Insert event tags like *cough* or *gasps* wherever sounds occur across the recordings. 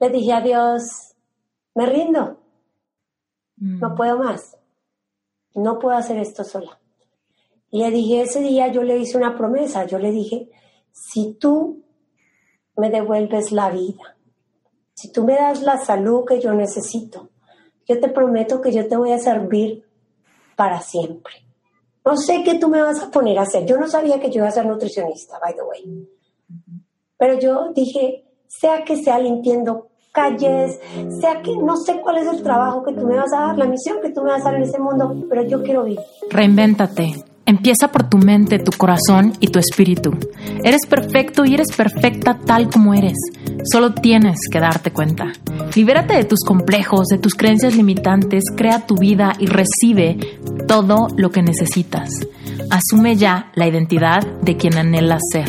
le dije a Dios, me rindo, no puedo más, no puedo hacer esto sola. Y le dije, ese día yo le hice una promesa, yo le dije, si tú me devuelves la vida, si tú me das la salud que yo necesito, yo te prometo que yo te voy a servir para siempre. No sé qué tú me vas a poner a hacer. Yo no sabía que yo iba a ser nutricionista, by the way. Pero yo dije, sea que sea limpiando calles, sea que no sé cuál es el trabajo que tú me vas a dar, la misión que tú me vas a dar en ese mundo, pero yo quiero vivir. Reinvéntate. Empieza por tu mente, tu corazón y tu espíritu. Eres perfecto y eres perfecta tal como eres. Solo tienes que darte cuenta. Libérate de tus complejos, de tus creencias limitantes, crea tu vida y recibe todo lo que necesitas. Asume ya la identidad de quien anhelas ser.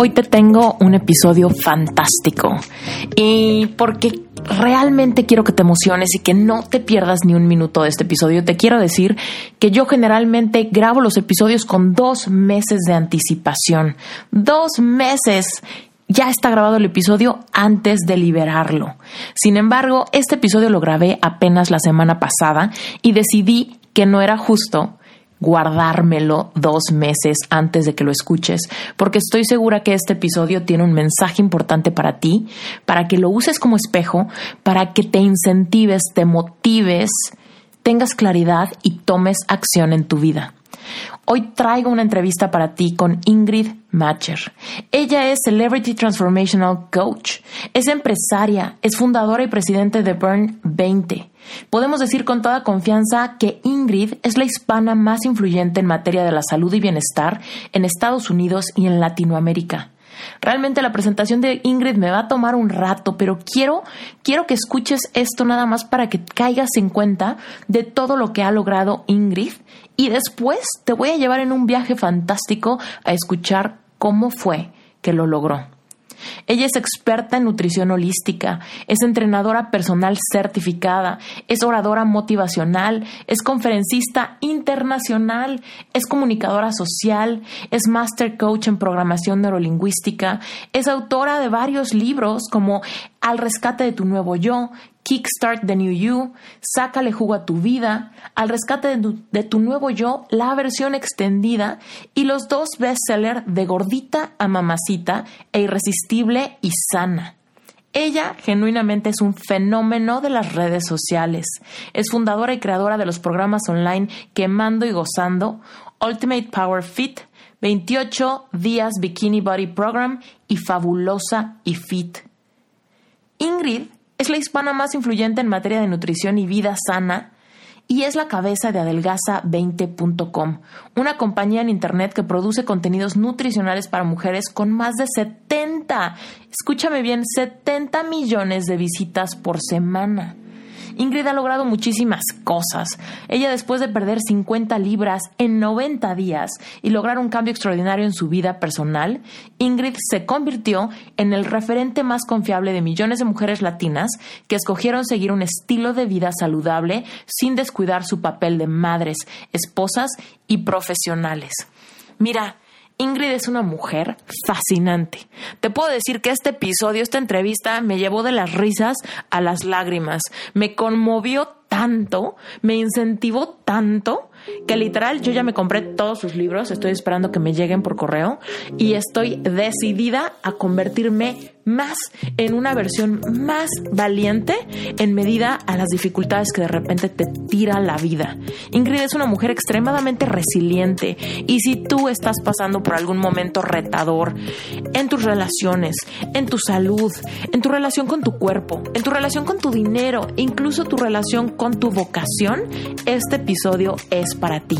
Hoy te tengo un episodio fantástico y porque realmente quiero que te emociones y que no te pierdas ni un minuto de este episodio, te quiero decir que yo generalmente grabo los episodios con dos meses de anticipación. Dos meses ya está grabado el episodio antes de liberarlo. Sin embargo, este episodio lo grabé apenas la semana pasada y decidí que no era justo guardármelo dos meses antes de que lo escuches, porque estoy segura que este episodio tiene un mensaje importante para ti, para que lo uses como espejo, para que te incentives, te motives, tengas claridad y tomes acción en tu vida. Hoy traigo una entrevista para ti con Ingrid Matcher. Ella es Celebrity Transformational Coach, es empresaria, es fundadora y presidente de Burn 20. Podemos decir con toda confianza que Ingrid es la hispana más influyente en materia de la salud y bienestar en Estados Unidos y en Latinoamérica. Realmente la presentación de Ingrid me va a tomar un rato, pero quiero, quiero que escuches esto nada más para que caigas en cuenta de todo lo que ha logrado Ingrid y después te voy a llevar en un viaje fantástico a escuchar cómo fue que lo logró. Ella es experta en nutrición holística, es entrenadora personal certificada, es oradora motivacional, es conferencista internacional, es comunicadora social, es master coach en programación neurolingüística, es autora de varios libros como Al rescate de tu nuevo yo, Kickstart the New You, Sácale jugo a tu vida, Al rescate de tu, nuevo yo, la versión extendida y los dos bestsellers de Gordita a Mamacita e Irresistible y Sana. Ella genuinamente es un fenómeno de las redes sociales. Es fundadora y creadora de los programas online Quemando y Gozando, Ultimate Power Fit, 28 días Bikini Body Program y Fabulosa y Fit. Ingrid es la hispana más influyente en materia de nutrición y vida sana y es la cabeza de adelgaza20.com, una compañía en Internet que produce contenidos nutricionales para mujeres con más de 70, escúchame bien, 70 millones de visitas por semana. Ingrid ha logrado muchísimas cosas. Ella después de perder 50 libras en 90 días y lograr un cambio extraordinario en su vida personal, Ingrid se convirtió en el referente más confiable de millones de mujeres latinas que escogieron seguir un estilo de vida saludable sin descuidar su papel de madres, esposas y profesionales. Mira, Ingrid es una mujer fascinante. Te puedo decir que este episodio, esta entrevista, me llevó de las risas a las lágrimas. Me conmovió tanto, me incentivó tanto que literal yo ya me compré todos sus libros, estoy esperando que me lleguen por correo y estoy decidida a convertirme más en una versión más valiente en medida a las dificultades que de repente te tira la vida. Ingrid es una mujer extremadamente resiliente y si tú estás pasando por algún momento retador en tus relaciones, en tu salud, en tu relación con tu cuerpo, en tu relación con tu dinero, incluso tu relación con tu vocación, este episodio es para ti.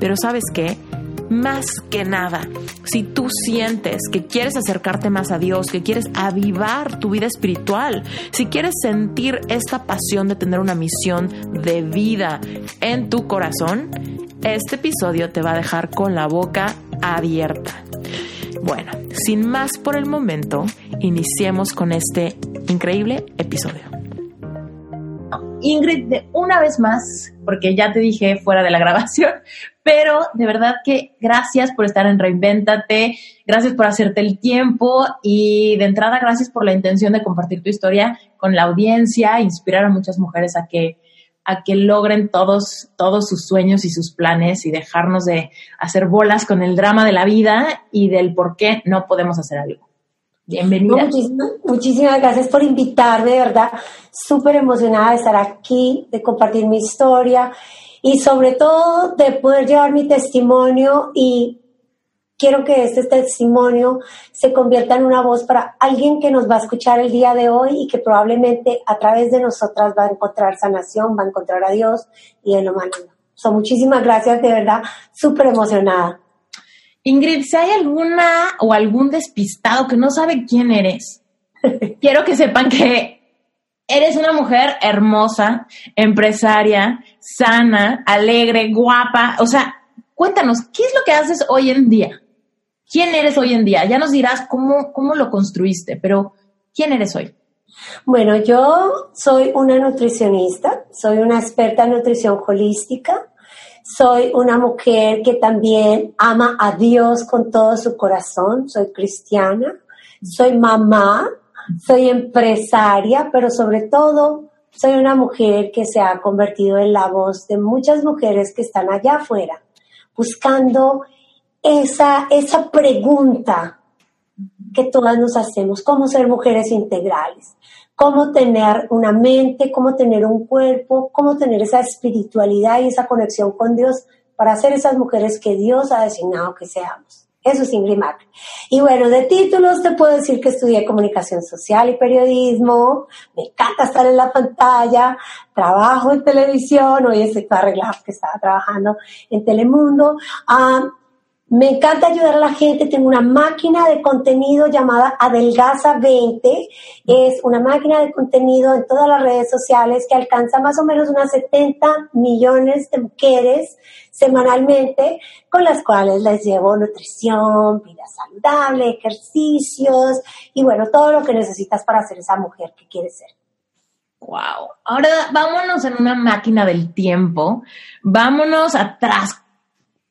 Pero sabes qué? Más que nada, si tú sientes que quieres acercarte más a Dios, que quieres avivar tu vida espiritual, si quieres sentir esta pasión de tener una misión de vida en tu corazón, este episodio te va a dejar con la boca abierta. Bueno, sin más por el momento, iniciemos con este increíble episodio. Ingrid, de una vez más, porque ya te dije fuera de la *laughs* grabación, pero de verdad que gracias por estar en Reinvéntate, gracias por hacerte el tiempo y de entrada gracias por la intención de compartir tu historia con la audiencia, inspirar a muchas mujeres a que a que logren todos, todos sus sueños y sus planes y dejarnos de hacer bolas con el drama de la vida y del por qué no podemos hacer algo. Bienvenida. muchísimas, gracias por invitarme, de verdad, súper emocionada de estar aquí, de compartir mi historia y sobre todo de poder llevar mi testimonio y quiero que este testimonio se convierta en una voz para alguien que nos va a escuchar el día de hoy y que probablemente a través de nosotras va a encontrar sanación, va a encontrar a Dios y en lo malo. So, muchísimas gracias, de verdad, súper emocionada. Ingrid, si hay alguna o algún despistado que no sabe quién eres, *laughs* quiero que sepan que eres una mujer hermosa, empresaria, sana, alegre, guapa. O sea, cuéntanos, ¿qué es lo que haces hoy en día? ¿Quién eres hoy en día? Ya nos dirás cómo, cómo lo construiste, pero ¿quién eres hoy? Bueno, yo soy una nutricionista, soy una experta en nutrición holística, soy una mujer que también ama a Dios con todo su corazón, soy cristiana, soy mamá, soy empresaria, pero sobre todo soy una mujer que se ha convertido en la voz de muchas mujeres que están allá afuera, buscando esa, esa pregunta que todas nos hacemos, cómo ser mujeres integrales, cómo tener una mente, cómo tener un cuerpo, cómo tener esa espiritualidad y esa conexión con Dios para ser esas mujeres que Dios ha designado que seamos. Eso es Ingrid Macri. Y bueno, de títulos te puedo decir que estudié comunicación social y periodismo, me encanta estar en la pantalla, trabajo en televisión, hoy estoy toda arreglada que estaba trabajando en Telemundo. Ah, me encanta ayudar a la gente. Tengo una máquina de contenido llamada Adelgaza 20. Es una máquina de contenido en todas las redes sociales que alcanza más o menos unas 70 millones de mujeres semanalmente, con las cuales les llevo nutrición, vida saludable, ejercicios y bueno, todo lo que necesitas para ser esa mujer que quieres ser. Wow. Ahora vámonos en una máquina del tiempo. Vámonos atrás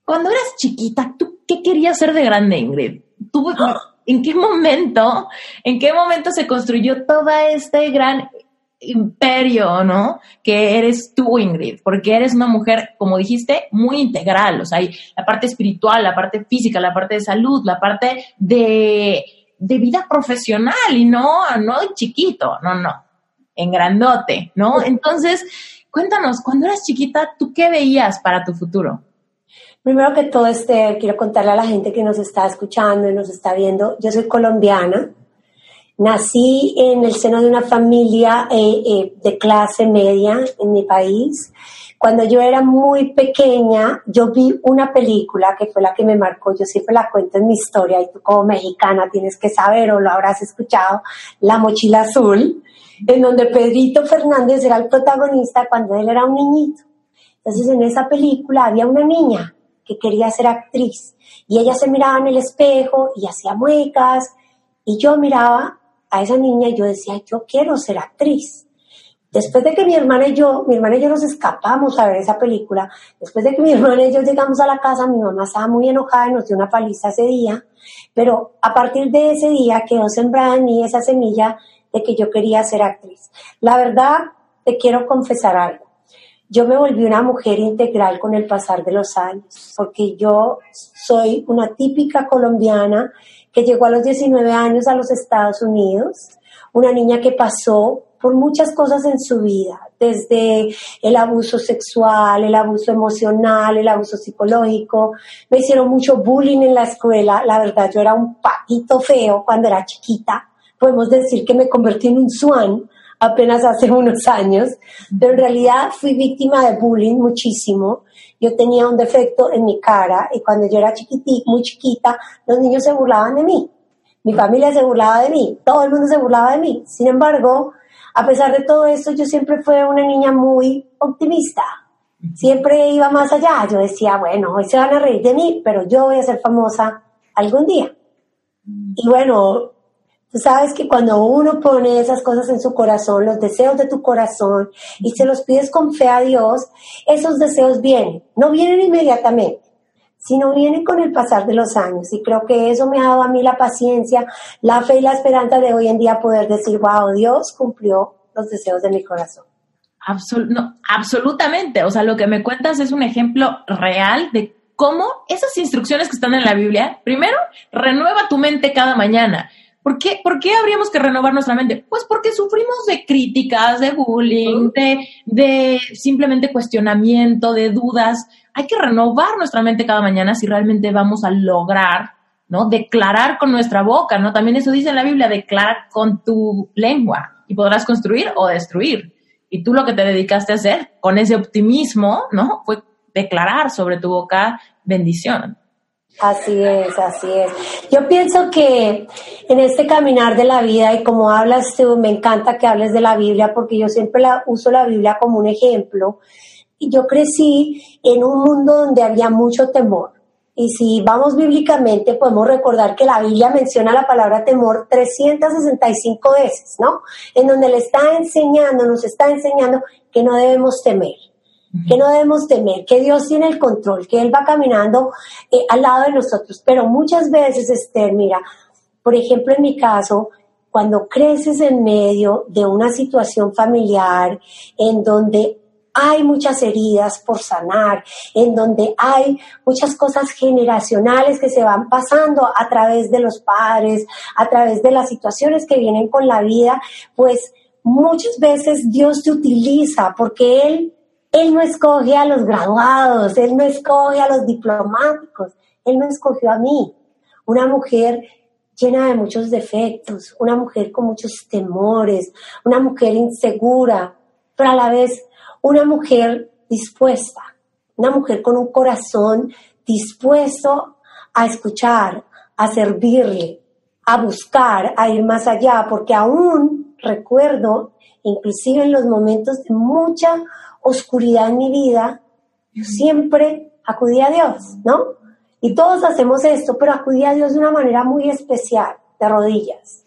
cuando eras chiquita, ¿tú qué querías ser de grande, Ingrid? ¿Tú, ¿En qué momento, en qué momento se construyó todo este gran imperio, ¿no? Que eres tú, Ingrid, porque eres una mujer, como dijiste, muy integral, o sea, hay la parte espiritual, la parte física, la parte de salud, la parte de, de vida profesional y no, no chiquito, no, no, en grandote, ¿no? Entonces, cuéntanos, cuando eras chiquita, ¿tú qué veías para tu futuro? Primero que todo, este, quiero contarle a la gente que nos está escuchando y nos está viendo, yo soy colombiana, nací en el seno de una familia eh, eh, de clase media en mi país. Cuando yo era muy pequeña, yo vi una película que fue la que me marcó, yo siempre la cuento en mi historia y tú como mexicana tienes que saber o lo habrás escuchado, La Mochila Azul, en donde Pedrito Fernández era el protagonista cuando él era un niñito. Entonces en esa película había una niña que quería ser actriz. Y ella se miraba en el espejo y hacía muecas. Y yo miraba a esa niña y yo decía, yo quiero ser actriz. Después de que mi hermana y yo, mi hermana y yo nos escapamos a ver esa película, después de que mi *laughs* hermana y yo llegamos a la casa, mi mamá estaba muy enojada y nos dio una paliza ese día, pero a partir de ese día quedó sembrada en mí esa semilla de que yo quería ser actriz. La verdad, te quiero confesar algo. Yo me volví una mujer integral con el pasar de los años, porque yo soy una típica colombiana que llegó a los 19 años a los Estados Unidos, una niña que pasó por muchas cosas en su vida, desde el abuso sexual, el abuso emocional, el abuso psicológico. Me hicieron mucho bullying en la escuela. La verdad, yo era un patito feo cuando era chiquita. Podemos decir que me convertí en un swan apenas hace *laughs* unos años, pero en realidad fui víctima de bullying muchísimo. Yo tenía un defecto en mi cara y cuando yo era chiquitita, muy chiquita, los niños se burlaban de mí. Mi familia se burlaba de mí, todo el mundo se burlaba de mí. Sin embargo, a pesar de todo eso, yo siempre fui una niña muy optimista. Siempre iba más allá. Yo decía, bueno, hoy se van a reír de mí, pero yo voy a ser famosa algún día. Y bueno, Sabes que cuando uno pone esas cosas en su corazón, los deseos de tu corazón, y se los pides con fe a Dios, esos deseos vienen. No vienen inmediatamente, sino vienen con el pasar de los años. Y creo que eso me ha dado a mí la paciencia, la fe y la esperanza de hoy en día poder decir, wow, Dios cumplió los deseos de mi corazón. absolutamente. O sea, lo que me cuentas es un ejemplo real de cómo esas instrucciones que están en la Biblia, primero, renueva tu mente cada mañana. ¿Por qué, ¿Por qué habríamos que renovar nuestra mente? Pues porque sufrimos de críticas, de bullying, de, de simplemente cuestionamiento, de dudas. Hay que renovar nuestra mente cada mañana si realmente vamos a lograr, ¿no? Declarar con nuestra boca, ¿no? También eso dice en la Biblia, declarar con tu lengua y podrás construir o destruir. Y tú lo que te dedicaste a hacer con ese optimismo, ¿no? Fue declarar sobre tu boca bendición. Así es, así es. Yo pienso que en este caminar de la vida y como hablas tú, me encanta que hables de la Biblia porque yo siempre la, uso la Biblia como un ejemplo. Yo crecí en un mundo donde había mucho temor. Y si vamos bíblicamente, podemos recordar que la Biblia menciona la palabra temor 365 veces, ¿no? En donde le está enseñando, nos está enseñando que no debemos temer que no debemos temer, que Dios tiene el control, que Él va caminando eh, al lado de nosotros. Pero muchas veces, Esther, mira, por ejemplo, en mi caso, cuando creces en medio de una situación familiar en donde hay muchas heridas por sanar, en donde hay muchas cosas generacionales que se van pasando a través de los padres, a través de las situaciones que vienen con la vida, pues muchas veces Dios te utiliza porque Él él no escoge a los graduados, Él no escoge a los diplomáticos, Él me escogió a mí, una mujer llena de muchos defectos, una mujer con muchos temores, una mujer insegura, pero a la vez una mujer dispuesta, una mujer con un corazón dispuesto a escuchar, a servirle, a buscar, a ir más allá, porque aún recuerdo, inclusive en los momentos de mucha oscuridad en mi vida, yo siempre acudí a Dios, ¿no? Y todos hacemos esto, pero acudí a Dios de una manera muy especial, de rodillas.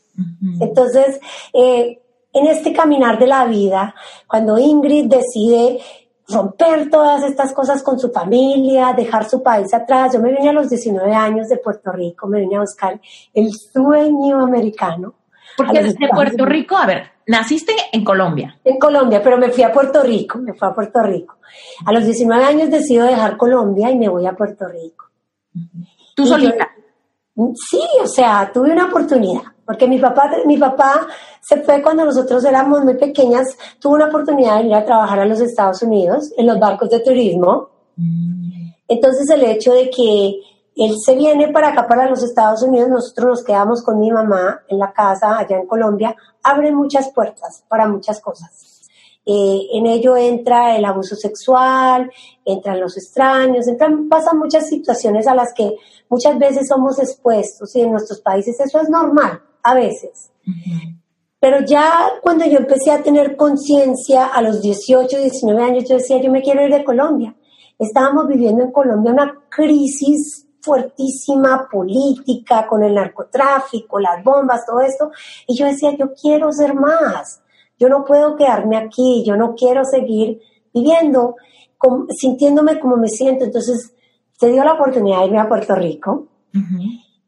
Entonces, eh, en este caminar de la vida, cuando Ingrid decide romper todas estas cosas con su familia, dejar su país atrás. Yo me vine a los 19 años de Puerto Rico, me vine a buscar el sueño americano. Porque desde Puerto Rico, a ver, naciste en Colombia. En Colombia, pero me fui a Puerto Rico, me fui a Puerto Rico. A los 19 años decido dejar Colombia y me voy a Puerto Rico. ¿Tú solita? sí, o sea, tuve una oportunidad, porque mi papá, mi papá se fue cuando nosotros éramos muy pequeñas, tuvo una oportunidad de ir a trabajar a los Estados Unidos en los barcos de turismo. Mm. Entonces el hecho de que él se viene para acá, para los Estados Unidos, nosotros nos quedamos con mi mamá en la casa allá en Colombia, abre muchas puertas para muchas cosas. Eh, en ello entra el abuso sexual, entran los extraños, entran, pasan muchas situaciones a las que muchas veces somos expuestos y en nuestros países eso es normal, a veces. Pero ya cuando yo empecé a tener conciencia a los 18, 19 años, yo decía, yo me quiero ir de Colombia. Estábamos viviendo en Colombia una crisis fuertísima política con el narcotráfico, las bombas, todo esto. Y yo decía, yo quiero ser más, yo no puedo quedarme aquí, yo no quiero seguir viviendo, sintiéndome como me siento. Entonces, se dio la oportunidad de irme a Puerto Rico.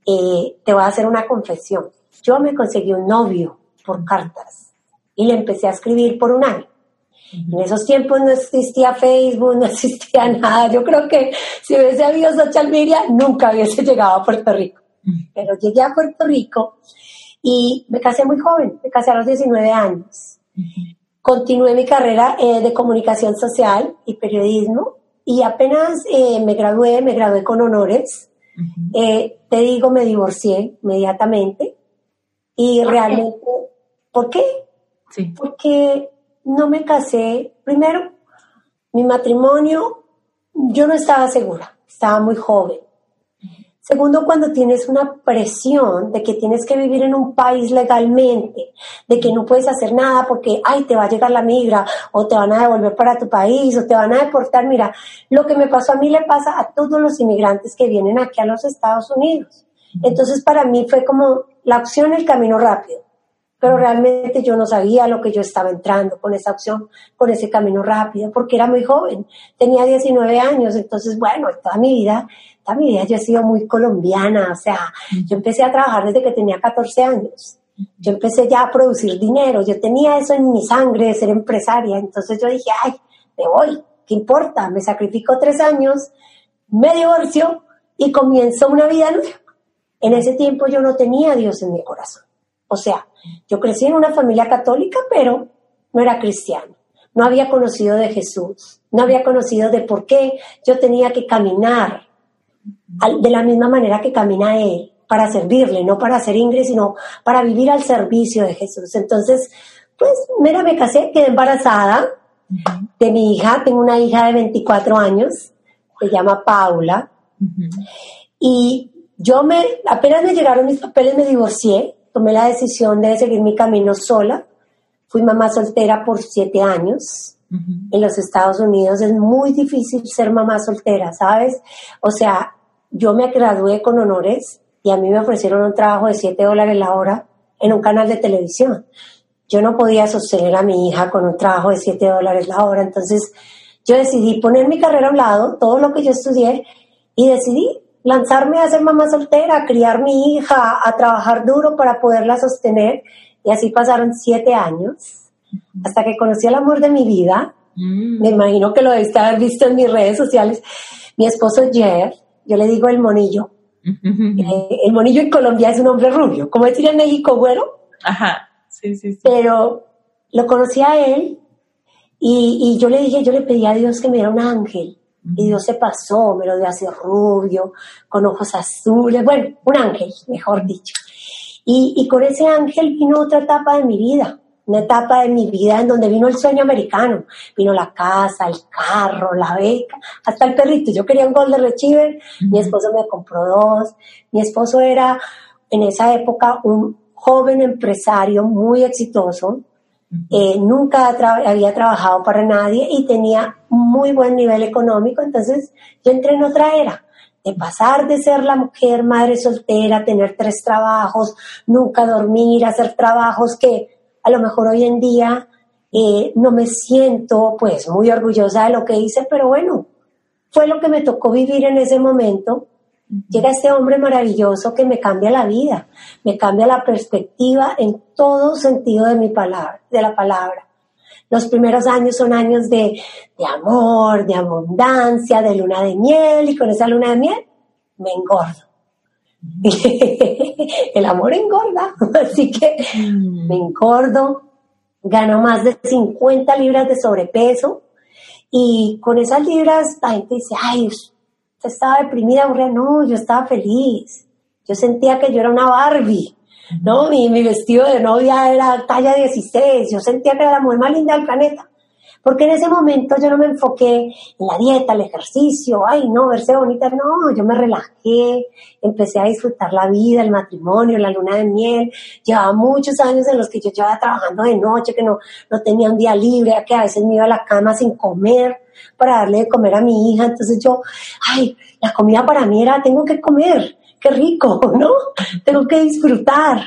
Eh, te voy a hacer una confesión. Yo me conseguí un novio por cartas y le empecé a escribir por un año. En esos tiempos no existía Facebook, no existía *laughs* nada. Yo creo que si hubiese habido social media, nunca hubiese llegado a Puerto Rico. Pero llegué a Puerto Rico y me casé muy joven, me casé a los 19 años. Continué mi carrera eh, de comunicación social y periodismo y apenas eh, me gradué, me gradué con honores. Eh, te digo, me divorcié inmediatamente y realmente, ¿por qué? Sí. Porque no me casé. Primero, mi matrimonio, yo no estaba segura, estaba muy joven. Segundo, cuando tienes una presión de que tienes que vivir en un país legalmente, de que no puedes hacer nada porque, ay, te va a llegar la migra, o te van a devolver para tu país, o te van a deportar. Mira, lo que me pasó a mí le pasa a todos los inmigrantes que vienen aquí a los Estados Unidos. Entonces, para mí fue como la opción, el camino rápido. Pero realmente yo no sabía lo que yo estaba entrando con esa opción, con ese camino rápido, porque era muy joven. Tenía 19 años, entonces, bueno, toda mi vida toda mi vida yo he sido muy colombiana, o sea, yo empecé a trabajar desde que tenía 14 años. Yo empecé ya a producir dinero, yo tenía eso en mi sangre de ser empresaria, entonces yo dije, ay, me voy, ¿qué importa? Me sacrifico tres años, me divorcio y comienzo una vida nueva. En ese tiempo yo no tenía a Dios en mi corazón. O sea, yo crecí en una familia católica, pero no era cristiano. No había conocido de Jesús, no había conocido de por qué yo tenía que caminar de la misma manera que camina Él, para servirle, no para hacer ingreso, sino para vivir al servicio de Jesús. Entonces, pues, mira, me casé, quedé embarazada de mi hija, tengo una hija de 24 años, se llama Paula, y yo me, apenas me llegaron mis papeles, me divorcié, tomé la decisión de seguir mi camino sola, fui mamá soltera por siete años, en los Estados Unidos es muy difícil ser mamá soltera, ¿sabes? O sea, yo me gradué con honores y a mí me ofrecieron un trabajo de 7 dólares la hora en un canal de televisión. Yo no podía sostener a mi hija con un trabajo de 7 dólares la hora, entonces yo decidí poner mi carrera a un lado, todo lo que yo estudié, y decidí lanzarme a ser mamá soltera, a criar mi hija, a trabajar duro para poderla sostener. Y así pasaron siete años, hasta que conocí el amor de mi vida. Mm. Me imagino que lo debiste haber visto en mis redes sociales. Mi esposo Jeff, yo le digo el monillo. Eh, el monillo en Colombia es un hombre rubio, como decir en México, güero. Ajá, sí, sí, sí. Pero lo conocí a él y, yo le dije, yo le pedí a Dios que me diera un ángel. Y Dios se pasó, me lo dio así rubio, con ojos azules, bueno, un ángel, mejor dicho. Y, y con ese ángel vino otra etapa de mi vida una etapa de mi vida en donde vino el sueño americano. Vino la casa, el carro, la beca, hasta el perrito. Yo quería un Golden Retriever, mi esposo me compró dos. Mi esposo era en esa época un joven empresario muy exitoso. Eh, nunca había trabajado para nadie y tenía muy buen nivel económico. Entonces yo entré en otra era de pasar de ser la mujer madre soltera, tener tres trabajos, nunca dormir, hacer trabajos que a lo mejor hoy en día eh, no me siento pues muy orgullosa de lo que hice, pero bueno, fue lo que me tocó vivir en ese momento. Llega este hombre maravilloso que me cambia la vida, me cambia la perspectiva en todo sentido de mi palabra, de la palabra. Los primeros años son años de, de amor, de abundancia, de luna de miel, y con esa luna de miel me engordo. *laughs* el amor engorda, *laughs* así que mm. me engordo, gano más de 50 libras de sobrepeso y con esas libras la gente dice, ay, estaba deprimida, no, yo estaba feliz, yo sentía que yo era una Barbie. ¿no? Mi, mi vestido de novia era talla 16, yo sentía que era la mujer más linda del planeta. Porque en ese momento yo no me enfoqué en la dieta, el ejercicio, ay, no, verse bonita, no, yo me relajé, empecé a disfrutar la vida, el matrimonio, la luna de miel. Llevaba muchos años en los que yo llevaba trabajando de noche, que no, no tenía un día libre, que a veces me iba a la cama sin comer para darle de comer a mi hija. Entonces yo, ay, la comida para mí era, tengo que comer, qué rico, *laughs* ¿no? Tengo que disfrutar.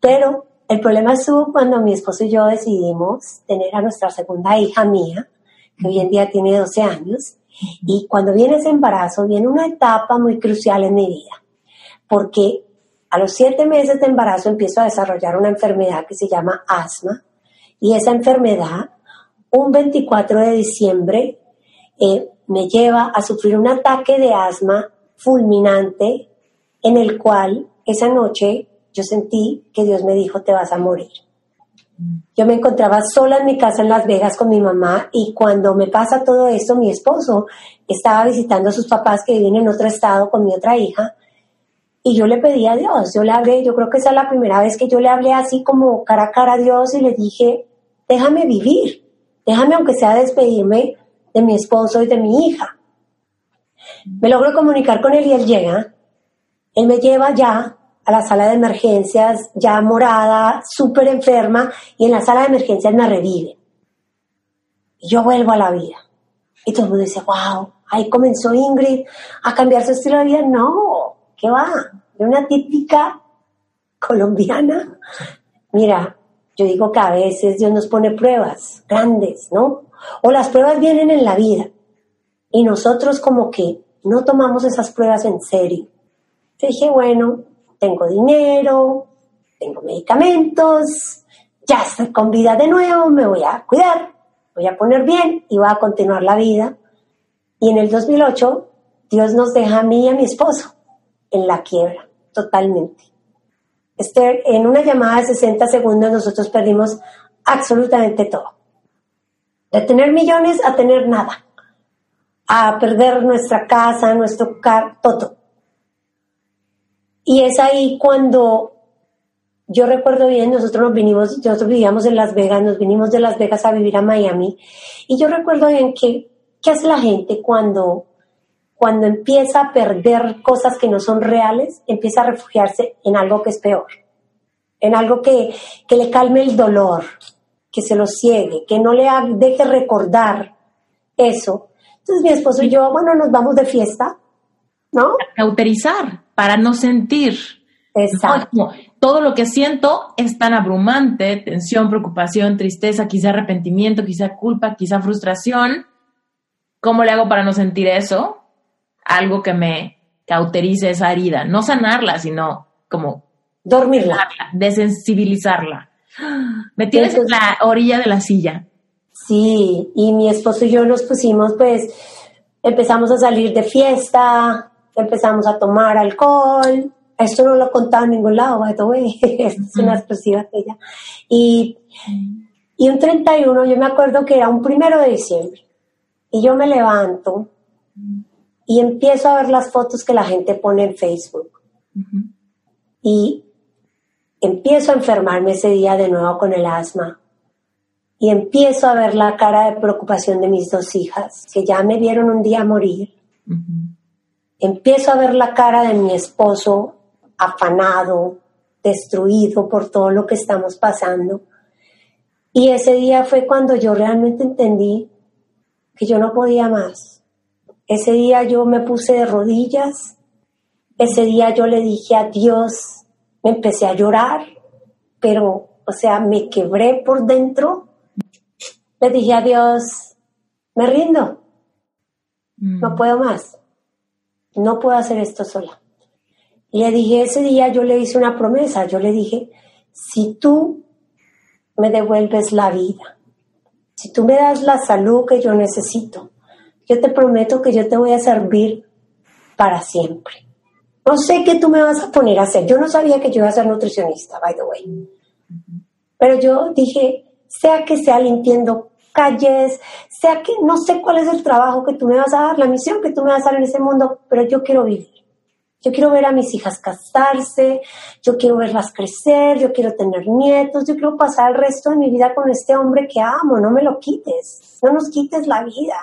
Pero el problema estuvo cuando mi esposo y yo decidimos tener a nuestra segunda hija mía, que hoy en día tiene 12 años, y cuando viene ese embarazo viene una etapa muy crucial en mi vida, porque a los siete meses de embarazo empiezo a desarrollar una enfermedad que se llama asma, y esa enfermedad, un 24 de diciembre, eh, me lleva a sufrir un ataque de asma fulminante en el cual esa noche yo sentí que Dios me dijo, te vas a morir. Yo me encontraba sola en mi casa en Las Vegas con mi mamá y cuando me pasa todo esto, mi esposo estaba visitando a sus papás que viven en otro estado con mi otra hija Y yo le pedí a Dios, yo le hablé, yo creo que esa es la primera vez que yo le hablé así como cara a cara a Dios y le dije, déjame vivir, déjame aunque sea despedirme de mi esposo y de mi hija. Me logro comunicar con él y él llega, él me lleva ya a la sala de emergencias, ya morada, súper enferma, y en la sala de emergencias me revive. Y yo vuelvo a la vida. Y todo el mundo dice, wow, ahí comenzó Ingrid a cambiar su estilo de vida. No, ¿qué va? De una típica colombiana. Mira, yo digo que a veces Dios nos pone pruebas grandes, ¿no? O las pruebas vienen en la vida y nosotros como que no tomamos esas pruebas en serio. Yo dije, bueno, tengo dinero, tengo medicamentos, ya estoy con vida de nuevo, me voy a cuidar, voy a poner bien y voy a continuar la vida. Y en el 2008, Dios nos deja a mí y a mi esposo en la quiebra, totalmente. Esther, en una llamada de 60 segundos nosotros perdimos absolutamente todo. De tener millones a tener nada. A perder nuestra casa, nuestro carro, todo. Y es ahí cuando yo recuerdo bien, nosotros nos vinimos, nosotros vivíamos en Las Vegas, nos vinimos de Las Vegas a vivir a Miami. Y yo recuerdo bien que, ¿qué hace la gente cuando, cuando empieza a perder cosas que no son reales? Empieza a refugiarse en algo que es peor, en algo que, que le calme el dolor, que se lo ciegue, que no le deje recordar eso. Entonces mi esposo y yo, bueno, nos vamos de fiesta, ¿no? Cauterizar para no sentir. Exacto. todo lo que siento es tan abrumante, tensión, preocupación, tristeza, quizá arrepentimiento, quizá culpa, quizá frustración. ¿Cómo le hago para no sentir eso? Algo que me cauterice esa herida. No sanarla, sino como dormirla, desensibilizarla. Me tienes en la orilla de la silla. Sí, y mi esposo y yo nos pusimos, pues, empezamos a salir de fiesta, empezamos a tomar alcohol. Esto no lo he contado en ningún lado, by the way. Esto *laughs* es una exclusiva ella. Y, y un 31, yo me acuerdo que era un primero de diciembre. Y yo me levanto y empiezo a ver las fotos que la gente pone en Facebook. Y empiezo a enfermarme ese día de nuevo con el asma. Y empiezo a ver la cara de preocupación de mis dos hijas, que ya me vieron un día morir empiezo a ver la cara de mi esposo afanado, destruido por todo lo que estamos pasando. Y ese día fue cuando yo realmente entendí que yo no podía más. Ese día yo me puse de rodillas, ese día yo le dije a Dios, me empecé a llorar, pero, o sea, me quebré por dentro. Le dije a Dios, me rindo, no mm. puedo más no puedo hacer esto sola. Le dije, ese día yo le hice una promesa, yo le dije, si tú me devuelves la vida, si tú me das la salud que yo necesito, yo te prometo que yo te voy a servir para siempre. No sé qué tú me vas a poner a hacer. Yo no sabía que yo iba a ser nutricionista, by the way. Pero yo dije, sea que sea limpiando calles, sea que no sé cuál es el trabajo que tú me vas a dar, la misión que tú me vas a dar en ese mundo, pero yo quiero vivir. Yo quiero ver a mis hijas casarse, yo quiero verlas crecer, yo quiero tener nietos, yo quiero pasar el resto de mi vida con este hombre que amo, no me lo quites, no nos quites la vida.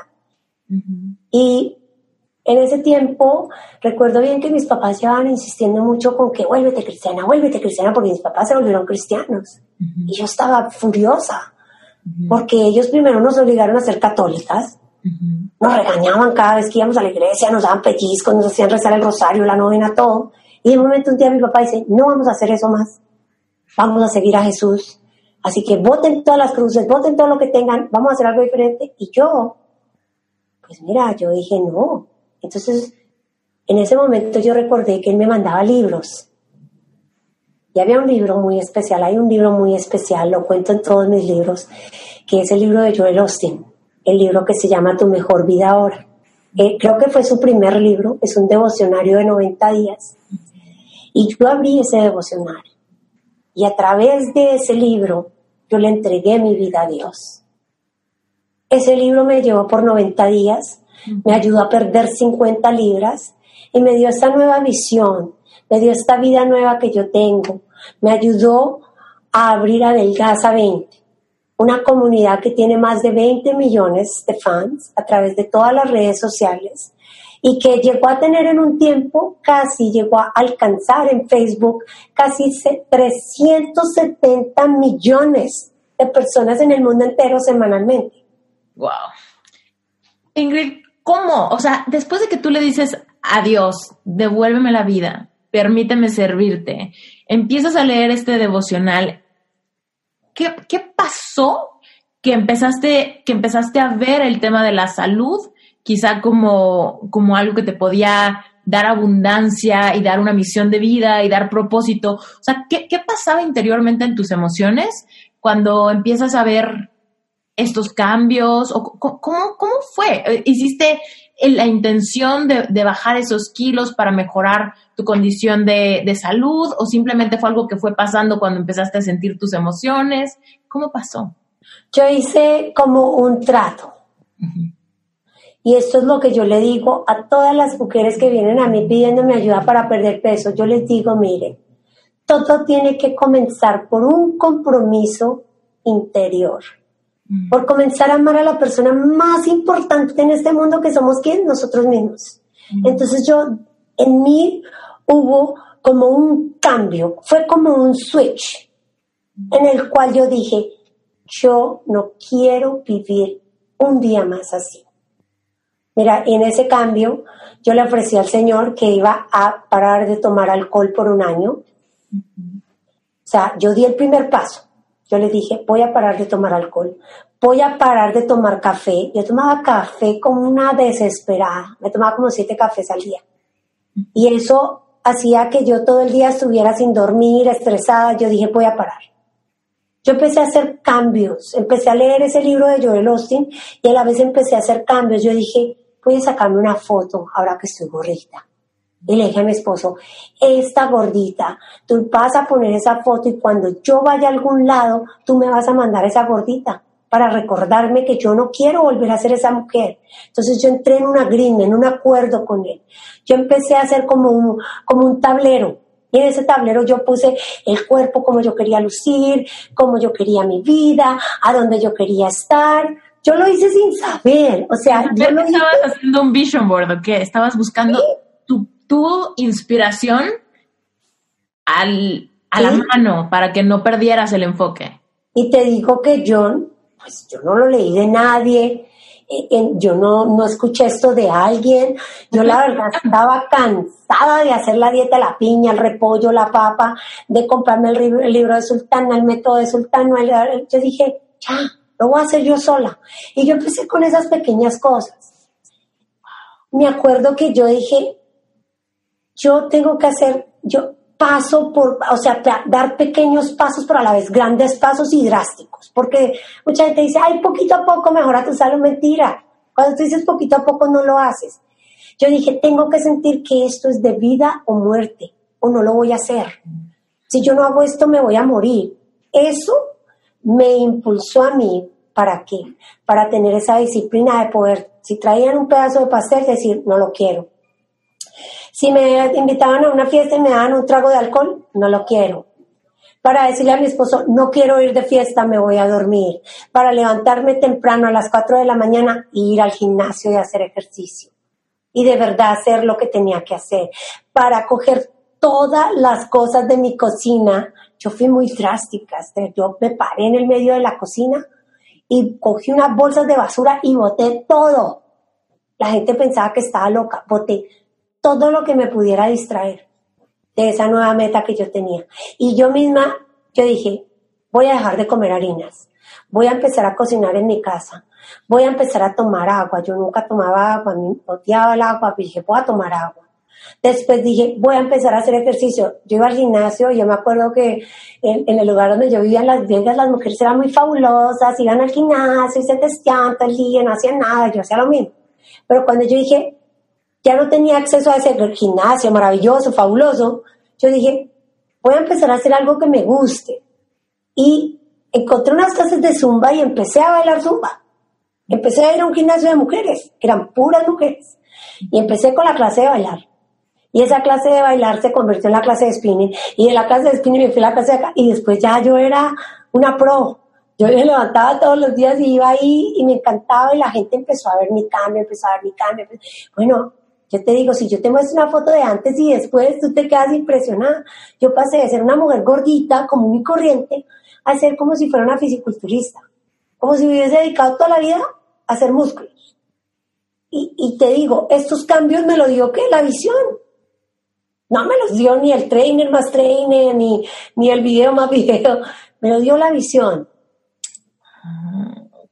Y en ese tiempo recuerdo bien que mis papás llevaban insistiendo mucho con que vuélvete cristiana, vuélvete cristiana, porque mis papás se volvieron cristianos. Y yo estaba furiosa porque ellos primero nos obligaron a ser católicas, nos regañaban cada vez que íbamos a la iglesia, nos daban pellizcos, nos hacían rezar el rosario, la novena, todo. Y de momento un día mi papá dice, no vamos a hacer eso más, vamos a seguir a Jesús. Así que voten todas las cruces, voten todo lo que tengan, vamos a hacer algo diferente. Y yo, pues mira, yo dije no. Entonces, en ese momento yo recordé que él me mandaba libros y había un libro muy especial, hay un libro muy especial, lo cuento en todos mis libros, que es el libro de Joel Austin, el libro que se llama Tu mejor vida ahora. Eh, creo que fue su primer libro, es un devocionario de 90 días. Y yo abrí ese devocionario. Y a través de ese libro, yo le entregué mi vida a Dios. Ese libro me llevó por 90 días, me ayudó a perder 50 libras, y me dio esta nueva visión, me dio esta vida nueva que yo tengo, me ayudó a abrir a Delgaza 20, una comunidad que tiene más de 20 millones de fans a través de todas las redes sociales y que llegó a tener en un tiempo, casi llegó a alcanzar en Facebook casi 370 millones de personas en el mundo entero semanalmente. Wow. Ingrid, ¿cómo? O sea, después de que tú le dices adiós, devuélveme la vida, permíteme servirte, empiezas a leer este devocional, ¿qué, qué pasó que empezaste, que empezaste a ver el tema de la salud quizá como, como algo que te podía dar abundancia y dar una misión de vida y dar propósito. O sea, ¿qué, pasaba interiormente en tus emociones cuando empiezas a ver estos cambios? O, ¿cómo, ¿Cómo fue? ¿Hiciste la intención de, bajar esos kilos para mejorar tu condición de, salud o simplemente fue algo que fue pasando cuando empezaste a sentir tus emociones? ¿Cómo pasó? Yo hice como un trato. Y esto es lo que yo le digo a todas las mujeres que vienen a mí pidiéndome ayuda para perder peso. Yo les digo, mire, todo tiene que comenzar por un compromiso interior. Mm. Por comenzar a amar a la persona más importante en este mundo que somos quién? Nosotros mismos. Mm. Entonces yo, en mí hubo como un cambio, fue como un switch en el cual yo dije, yo no quiero vivir un día más así. Mira, en ese cambio yo le ofrecí al Señor que iba a parar de tomar alcohol por un año. O sea, yo di el primer paso. Yo le dije, voy a parar de tomar alcohol, voy a parar de tomar café. Yo tomaba café como una desesperada, me tomaba como siete cafés al día. Y eso hacía que yo todo el día estuviera sin dormir, estresada. Yo dije, voy a parar. Yo empecé a hacer cambios, empecé a leer ese libro de Joel Austin y a la vez empecé a hacer cambios. Yo dije, voy a sacarme una foto ahora que estoy gordita. Y le dije a mi esposo, esta gordita, tú vas a poner esa foto y cuando yo vaya a algún lado, tú me vas a mandar esa gordita para recordarme que yo no quiero volver a ser esa mujer. Entonces yo entré en una green, en un acuerdo con él. Yo empecé a hacer como un, como un tablero. Y en ese tablero yo puse el cuerpo como yo quería lucir, como yo quería mi vida, a dónde yo quería estar. Yo lo hice sin saber, o sea, yo lo estabas haciendo un vision board, ¿o qué? Estabas buscando tu, tu, inspiración al, a la mano para que no perdieras el enfoque. Y te digo que yo, pues yo no lo leí de nadie, eh, yo no, no escuché esto de alguien, yo la verdad estaba cansada de hacer la dieta, la piña, el repollo, la papa, de comprarme el, libro de Sultana, el método de Sultana, yo dije, ya, lo voy a hacer yo sola. Y yo empecé con esas pequeñas cosas. Me acuerdo que yo dije, yo tengo que hacer, yo paso por, o sea, dar pequeños pasos, pero a la vez grandes pasos y drásticos. Porque mucha gente dice, ay, poquito a poco mejora tu salud. Mentira. Cuando tú dices poquito a poco, no lo haces. Yo dije, tengo que sentir que esto es de vida o muerte, o no lo voy a hacer. Si yo no hago esto, me voy a morir. Eso me impulsó a mí, ¿para qué? Para tener esa disciplina de poder, si traían un pedazo de pastel, decir, no lo quiero. Si me invitaban a una fiesta y me daban un trago de alcohol, no lo quiero. Para decirle a mi esposo, no quiero ir de fiesta, me voy a dormir. Para levantarme temprano a las 4 de la mañana e ir al gimnasio y hacer ejercicio. Y de verdad hacer lo que tenía que hacer. Para coger todas las cosas de mi cocina yo fui muy drástica, yo me paré en el medio de la cocina y cogí unas bolsas de basura y boté todo. La gente pensaba que estaba loca, boté todo lo que me pudiera distraer de esa nueva meta que yo tenía. Y yo misma, yo dije, voy a dejar de comer harinas, voy a empezar a cocinar en mi casa, voy a empezar a tomar agua. Yo nunca tomaba agua, me boteaba el agua, pero dije, voy a tomar agua. Después dije, voy a empezar a hacer ejercicio. Yo iba al gimnasio, yo me acuerdo que en, el lugar donde yo vivía Las Vegas, las mujeres eran muy fabulosas, iban al gimnasio y se testeaban todo el día, no hacían nada, yo hacía lo mismo. Pero cuando yo dije, ya no tenía acceso a ese gimnasio maravilloso, fabuloso, yo dije, voy a empezar a hacer algo que me guste. Y encontré unas clases de zumba y empecé a bailar zumba. Empecé a ir a un gimnasio de mujeres, eran puras mujeres. Y empecé con la clase de bailar Y esa clase de bailar se convirtió en la clase de spinning. Y de la clase de spinning me fui a la clase de acá. Y después ya yo era una pro. Yo me levantaba todos los días y iba ahí y me encantaba y la gente empezó a ver mi cambio, empezó a ver mi cambio. Bueno, yo te digo, si yo te muestro una foto de antes y después, tú te quedas impresionada. Yo pasé de ser una mujer gordita, como muy corriente, a ser como si fuera una fisiculturista. Como si me hubiese dedicado toda la vida a hacer músculos. Y, y te digo, estos cambios me lo dio que la visión. No me los dio ni el trainer más trainer, ni, ni el video más video. Me lo dio la visión.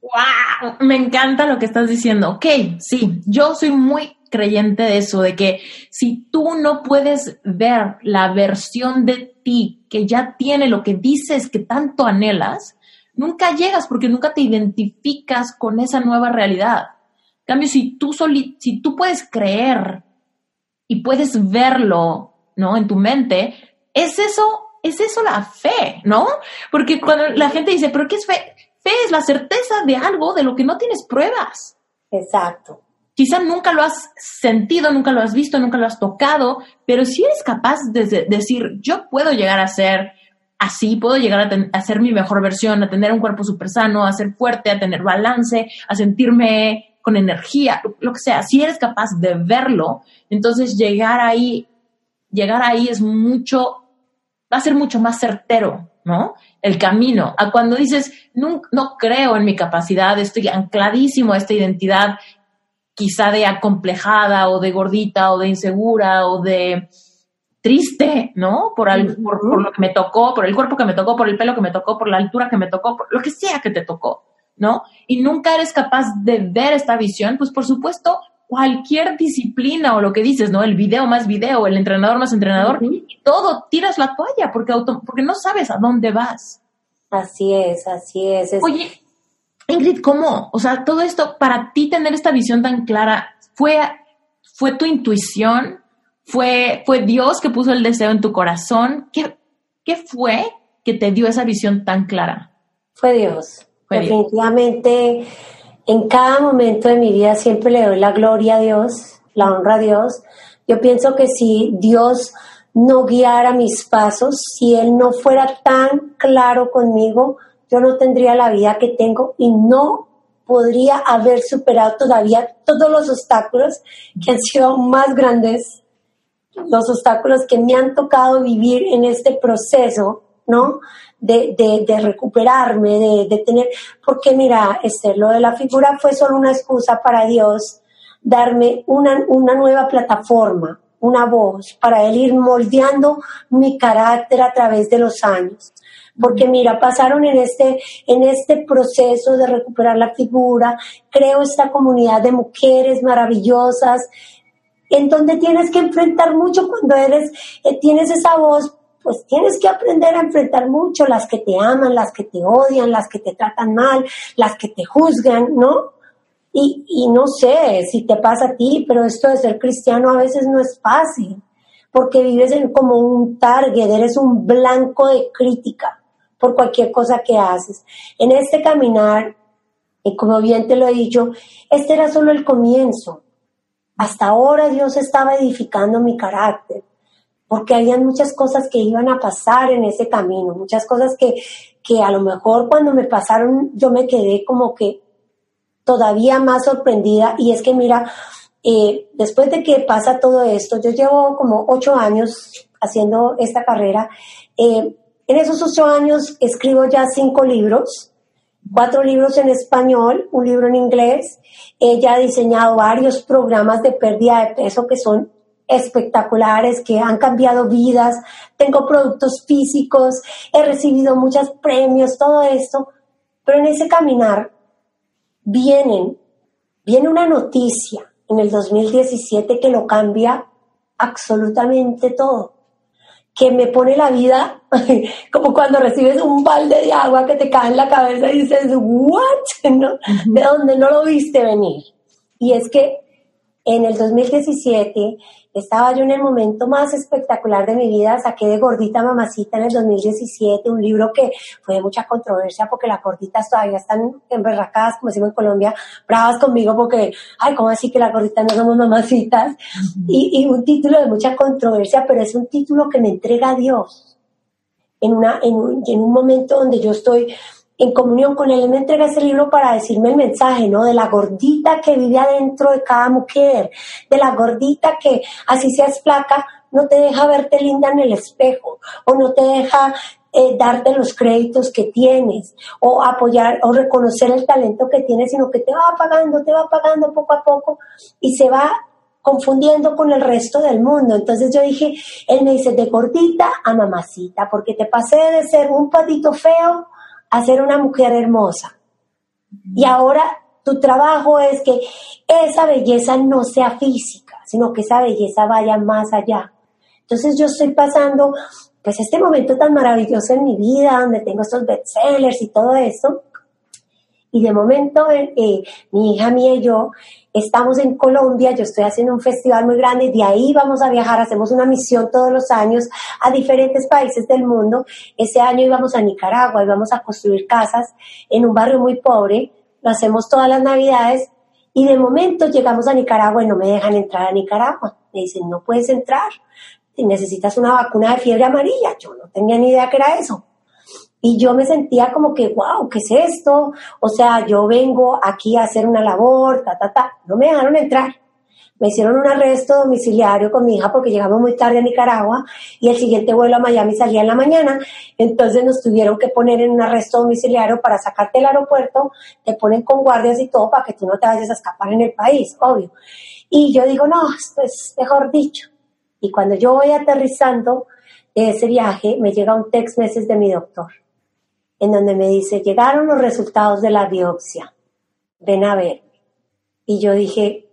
¡Wow! Me encanta lo que estás diciendo. Ok, sí, yo soy muy creyente de eso, de que si tú no puedes ver la versión de ti que ya tiene lo que dices que tanto anhelas, nunca llegas porque nunca te identificas con esa nueva realidad. En cambio, si tú, si tú puedes creer y puedes verlo, ¿no? En tu mente, es eso, es eso la fe, ¿no? Porque cuando la gente dice, ¿pero qué es fe? Fe es la certeza de algo de lo que no tienes pruebas. Exacto. Quizá nunca lo has sentido, nunca lo has visto, nunca lo has tocado, pero si eres capaz de decir, yo puedo llegar a ser así, puedo llegar a, ser mi mejor versión, a tener un cuerpo súper sano, a ser fuerte, a tener balance, a sentirme con energía, lo que sea, si eres capaz de verlo, entonces llegar ahí, llegar ahí es mucho, va a ser mucho más certero, ¿no? El camino. A cuando dices, no, no creo en mi capacidad, estoy ancladísimo a esta identidad quizá de acomplejada o de gordita o de insegura o de triste, ¿no? Por, por, lo que me tocó, por el cuerpo que me tocó, por el pelo que me tocó, por la altura que me tocó, por lo que sea que te tocó, ¿no? Y nunca eres capaz de ver esta visión, pues por supuesto cualquier disciplina o lo que dices, ¿no? El video más video, el entrenador más entrenador, todo tiras la toalla porque, porque no sabes a dónde vas. Así es, así es. Oye, Ingrid, ¿cómo? O sea, todo esto, para ti tener esta visión tan clara, ¿fue, fue tu intuición? ¿Fue, ¿Fue Dios que puso el deseo en tu corazón? ¿Qué, qué fue que te dio esa visión tan clara? Fue Dios. Definitivamente en cada momento de mi vida siempre le doy la gloria a Dios, la honra a Dios. Yo pienso que si Dios no guiara mis pasos, si Él no fuera tan claro conmigo, yo no tendría la vida que tengo y no podría haber superado todavía todos los obstáculos que han sido más grandes, los obstáculos que me han tocado vivir en este proceso, ¿no? de, recuperarme, de, tener, porque mira, este, lo de la figura fue solo una excusa para Dios darme una, una nueva plataforma, una voz, para Él ir moldeando mi carácter a través de los años. Porque mira, pasaron en este, en este proceso de recuperar la figura, creo esta comunidad de mujeres maravillosas, en donde tienes que enfrentar mucho cuando eres, eh, tienes esa voz pues tienes que aprender a enfrentar mucho las que te aman, las que te odian, las que te tratan mal, las que te juzgan, ¿no? Y, y no sé si te pasa a ti, pero esto de ser cristiano a veces no es fácil, porque vives en, como un target, eres un blanco de crítica por cualquier cosa que haces. En este caminar, y como bien te lo he dicho, este era solo el comienzo. Hasta ahora Dios estaba edificando mi carácter porque habían muchas cosas que iban a pasar en ese camino, muchas cosas que, que a lo mejor cuando me pasaron yo me quedé como que todavía más sorprendida y es que mira, eh, después de que pasa todo esto, yo llevo como ocho años haciendo esta carrera, eh, en esos ocho años escribo ya cinco libros, cuatro libros en español, un libro en inglés, he ya diseñado varios programas de pérdida de peso que son espectaculares que han cambiado vidas, tengo productos físicos, he recibido muchos premios, todo esto, pero en ese caminar vienen, viene una noticia en el 2017 que lo cambia absolutamente todo, que me pone la vida *laughs* como cuando recibes un balde de agua que te cae en la cabeza y dices, ¿what? ¿De dónde no lo viste venir? Y es que en el 2017 estaba yo en el momento más espectacular de mi vida, saqué de Gordita Mamacita en el 2017, un libro que fue de mucha controversia porque las gorditas todavía están emberracadas, como decimos en Colombia, bravas conmigo porque, ay, ¿cómo así que las gorditas no somos mamacitas? y, un título de mucha controversia, pero es un título que me entrega a Dios. En, una, en, un, en un momento donde yo estoy en comunión con él, él me entrega ese libro para decirme el mensaje, ¿no? De la gordita que vive adentro de cada mujer, de la gordita que, así seas placa, no te deja verte linda en el espejo, o no te deja eh, darte los créditos que tienes, o apoyar, o reconocer el talento que tienes, sino que te va apagando, te va apagando poco a poco, y se va confundiendo con el resto del mundo. Entonces yo dije, él me dice, de gordita a mamacita, porque te pasé de ser un patito feo a ser una mujer hermosa. Y ahora tu trabajo es que esa belleza no sea física, sino que esa belleza vaya más allá. Entonces yo estoy pasando pues este momento tan maravilloso en mi vida, donde tengo estos bestsellers y todo eso. Y de momento eh, eh, mi hija mía y yo estamos en Colombia, yo estoy haciendo un festival muy grande, de ahí vamos a viajar, hacemos una misión todos los años a diferentes países del mundo. Ese año íbamos a Nicaragua, íbamos a construir casas en un barrio muy pobre, lo hacemos todas las navidades y de momento llegamos a Nicaragua y no me dejan entrar a Nicaragua. Me dicen, no puedes entrar, necesitas una vacuna de fiebre amarilla. Yo no tenía ni idea que era eso. Y yo me sentía como que, wow, ¿qué es esto? O sea, yo vengo aquí a hacer una labor, ta, ta, ta. No me dejaron entrar. Me hicieron un arresto domiciliario con mi hija porque llegamos muy tarde a Nicaragua y el siguiente vuelo a Miami salía en la mañana. Entonces nos tuvieron que poner en un arresto domiciliario para sacarte del aeropuerto. Te ponen con guardias y todo para que tú no te vayas a escapar en el país, obvio. Y yo digo, no, esto es mejor dicho. Y cuando yo voy aterrizando de ese viaje, me llega un text meses de mi doctor en donde me dice, llegaron los resultados de la biopsia, ven a ver. Y yo dije,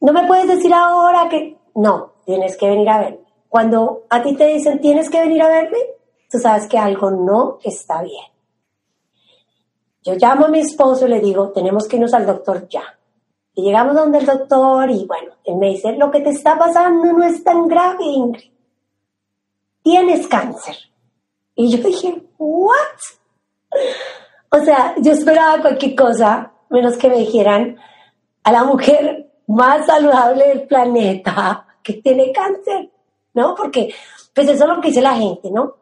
no me puedes decir ahora que, no, tienes que venir a verme. Cuando a ti te dicen, tienes que venir a verme, tú sabes que algo no está bien. Yo llamo a mi esposo y le digo, tenemos que irnos al doctor ya. Y llegamos donde el doctor y bueno, él me dice, lo que te está pasando no es tan grave, Ingrid. Tienes cáncer. Y yo dije, ¿what? O sea, yo esperaba cualquier cosa, menos que me dijeran a la mujer más saludable del planeta *laughs* que tiene cáncer, ¿no? Porque, pues eso es lo que dice la gente, ¿no?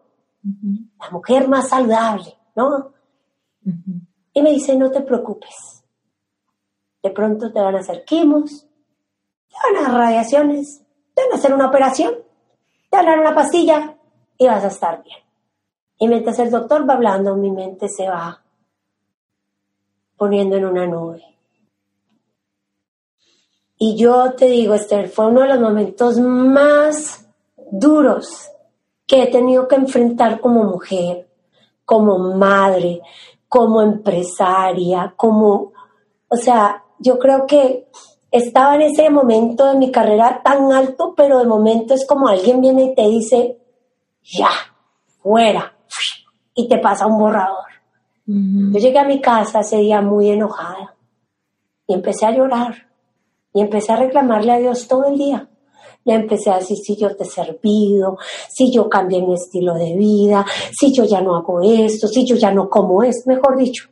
La mujer más saludable, ¿no? Y me dice, no te preocupes. De pronto te van a hacer quimos, te van a dar radiaciones, te van a hacer una operación, te van a dar una pastilla y vas a estar bien. Y mientras el doctor va hablando, mi mente se va poniendo en una nube. Y yo te digo, Esther, fue uno de los momentos más duros que he tenido que enfrentar como mujer, como madre, como empresaria, como, o sea, yo creo que estaba en ese momento de mi carrera tan alto, pero de momento es como alguien viene y te dice, ya, fuera, y te pasa un borrador. Yo llegué a mi casa ese día muy enojada y empecé a llorar y empecé a reclamarle a Dios todo el día. Le empecé a decir si yo te he servido, si yo cambié mi estilo de vida, si yo ya no hago esto, si yo ya no como esto, mejor dicho.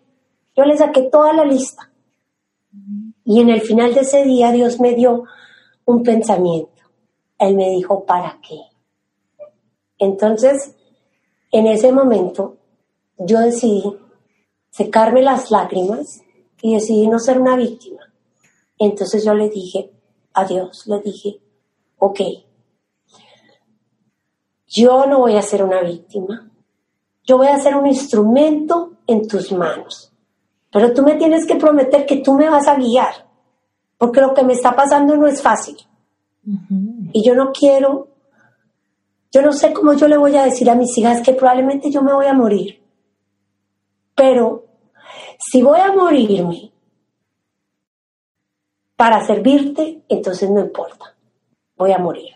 Yo le saqué toda la lista. Y en el final de ese día Dios me dio un pensamiento. Él me dijo, ¿para qué? Entonces, en ese momento yo decidí secarme las lágrimas y decidí no ser una víctima. Entonces yo le dije a Dios, le dije, ok, yo no voy a ser una víctima, yo voy a ser un instrumento en tus manos, pero tú me tienes que prometer que tú me vas a guiar, porque lo que me está pasando no es fácil. Y yo no quiero yo no sé cómo yo le voy a decir a mis hijas que probablemente yo me voy a morir. Pero si voy a morirme para servirte, entonces no importa. Voy a morir.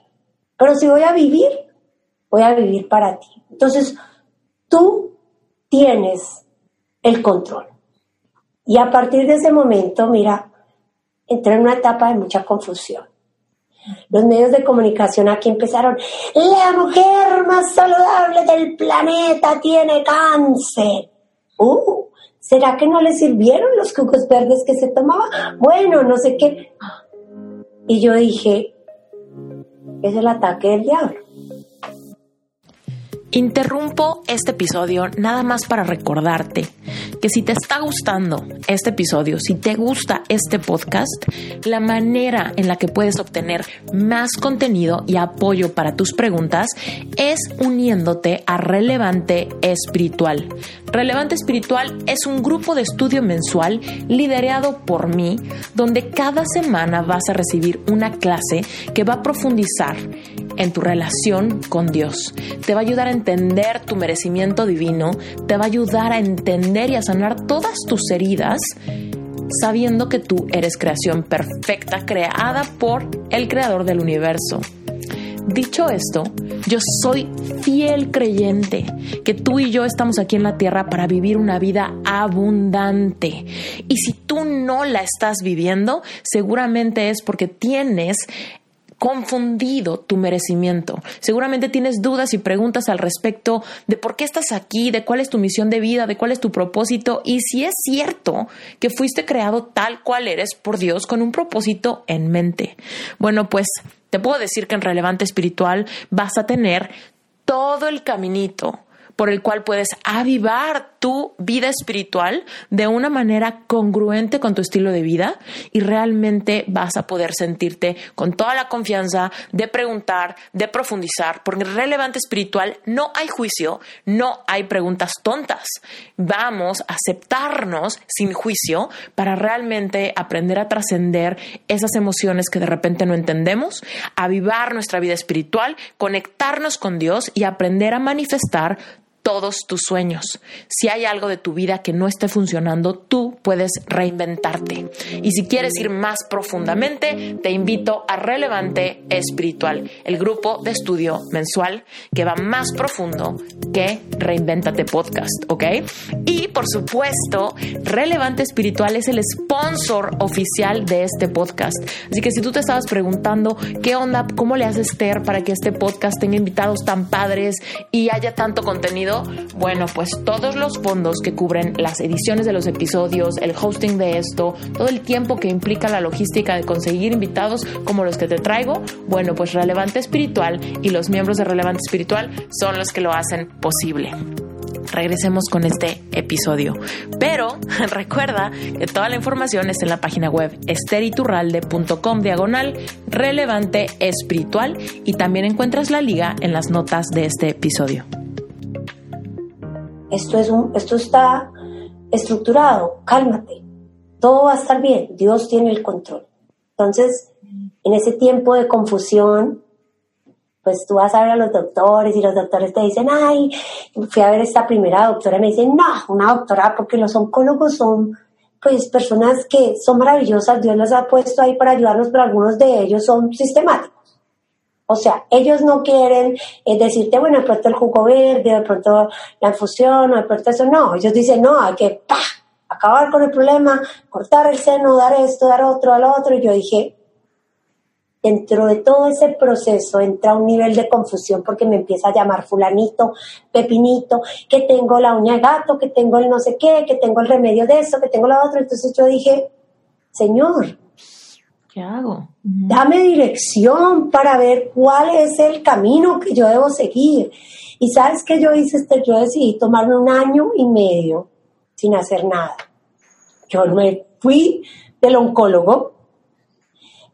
Pero si voy a vivir, voy a vivir para ti. Entonces, tú tienes el control. Y a partir de ese momento, mira, entré en una etapa de mucha confusión. Los medios de comunicación aquí empezaron, la mujer más saludable del planeta tiene cáncer. Uh, ¿será que no le sirvieron los jugos verdes que se tomaba? Bueno, no sé qué. Y yo dije, es el ataque del diablo. Interrumpo este episodio nada más para recordarte que si te está gustando este episodio, si te gusta este podcast, la manera en la que puedes obtener más contenido y apoyo para tus preguntas es uniéndote a Relevante Espiritual. Relevante Espiritual es un grupo de estudio mensual liderado por mí, donde cada semana vas a recibir una clase que va a profundizar en tu relación con Dios. Te va a ayudar a entender tu merecimiento divino, te va a ayudar a entender y a sanar todas tus heridas sabiendo que tú eres creación perfecta creada por el creador del universo. Dicho esto, yo soy fiel creyente que tú y yo estamos aquí en la tierra para vivir una vida abundante. Y si tú no la estás viviendo, seguramente es porque tienes confundido tu merecimiento. Seguramente tienes dudas y preguntas al respecto de por qué estás aquí, de cuál es tu misión de vida, de cuál es tu propósito y si es cierto que fuiste creado tal cual eres por Dios con un propósito en mente. Bueno, pues te puedo decir que en relevante espiritual vas a tener todo el caminito por el cual puedes avivar tu vida espiritual de una manera congruente con tu estilo de vida y realmente vas a poder sentirte con toda la confianza de preguntar, de profundizar, porque relevante espiritual no hay juicio, no hay preguntas tontas. Vamos a aceptarnos sin juicio para realmente aprender a trascender esas emociones que de repente no entendemos, avivar nuestra vida espiritual, conectarnos con Dios y aprender a manifestar todos tus sueños. Si hay algo de tu vida que no esté funcionando, tú puedes reinventarte. Y si quieres ir más profundamente, te invito a Relevante Espiritual, el grupo de estudio mensual que va más profundo que Reinventate Podcast, ¿ok? Y por supuesto, Relevante Espiritual es el sponsor oficial de este podcast. Así que si tú te estabas preguntando qué onda, cómo le hace Esther para que este podcast tenga invitados tan padres y haya tanto contenido, bueno, pues todos los fondos que cubren las ediciones de los episodios, el hosting de esto, todo el tiempo que implica la logística de conseguir invitados como los que te traigo, bueno, pues Relevante Espiritual y los miembros de Relevante Espiritual son los que lo hacen posible regresemos con este episodio. Pero *laughs* recuerda que toda la información está en la página web esteriturralde.com diagonal relevante espiritual y también encuentras la liga en las notas de este episodio esto, es un, esto está estructurado, cálmate, todo va a estar bien, Dios tiene el control. Entonces, en ese tiempo de confusión, pues tú vas a ver a los doctores y los doctores te dicen, ay, fui a ver esta primera doctora y me dicen, no, una doctora, porque los oncólogos son pues personas que son maravillosas, Dios las ha puesto ahí para ayudarnos, pero algunos de ellos son sistemáticos. O sea, ellos no quieren eh, decirte, bueno, de pronto el jugo verde, de pronto la infusión, de pronto eso, no. Ellos dicen, no, hay que ¡pah! acabar con el problema, cortar el seno, dar esto, dar otro, al otro. Y yo dije, dentro de todo ese proceso entra un nivel de confusión porque me empieza a llamar fulanito, pepinito, que tengo la uña de gato, que tengo el no sé qué, que tengo el remedio de eso, que tengo la otra. Entonces yo dije, Señor, ¿Qué hago? Dame dirección para ver cuál es el camino que yo debo seguir. Y sabes que yo hice este, yo decidí tomarme un año y medio sin hacer nada. Yo me fui del oncólogo,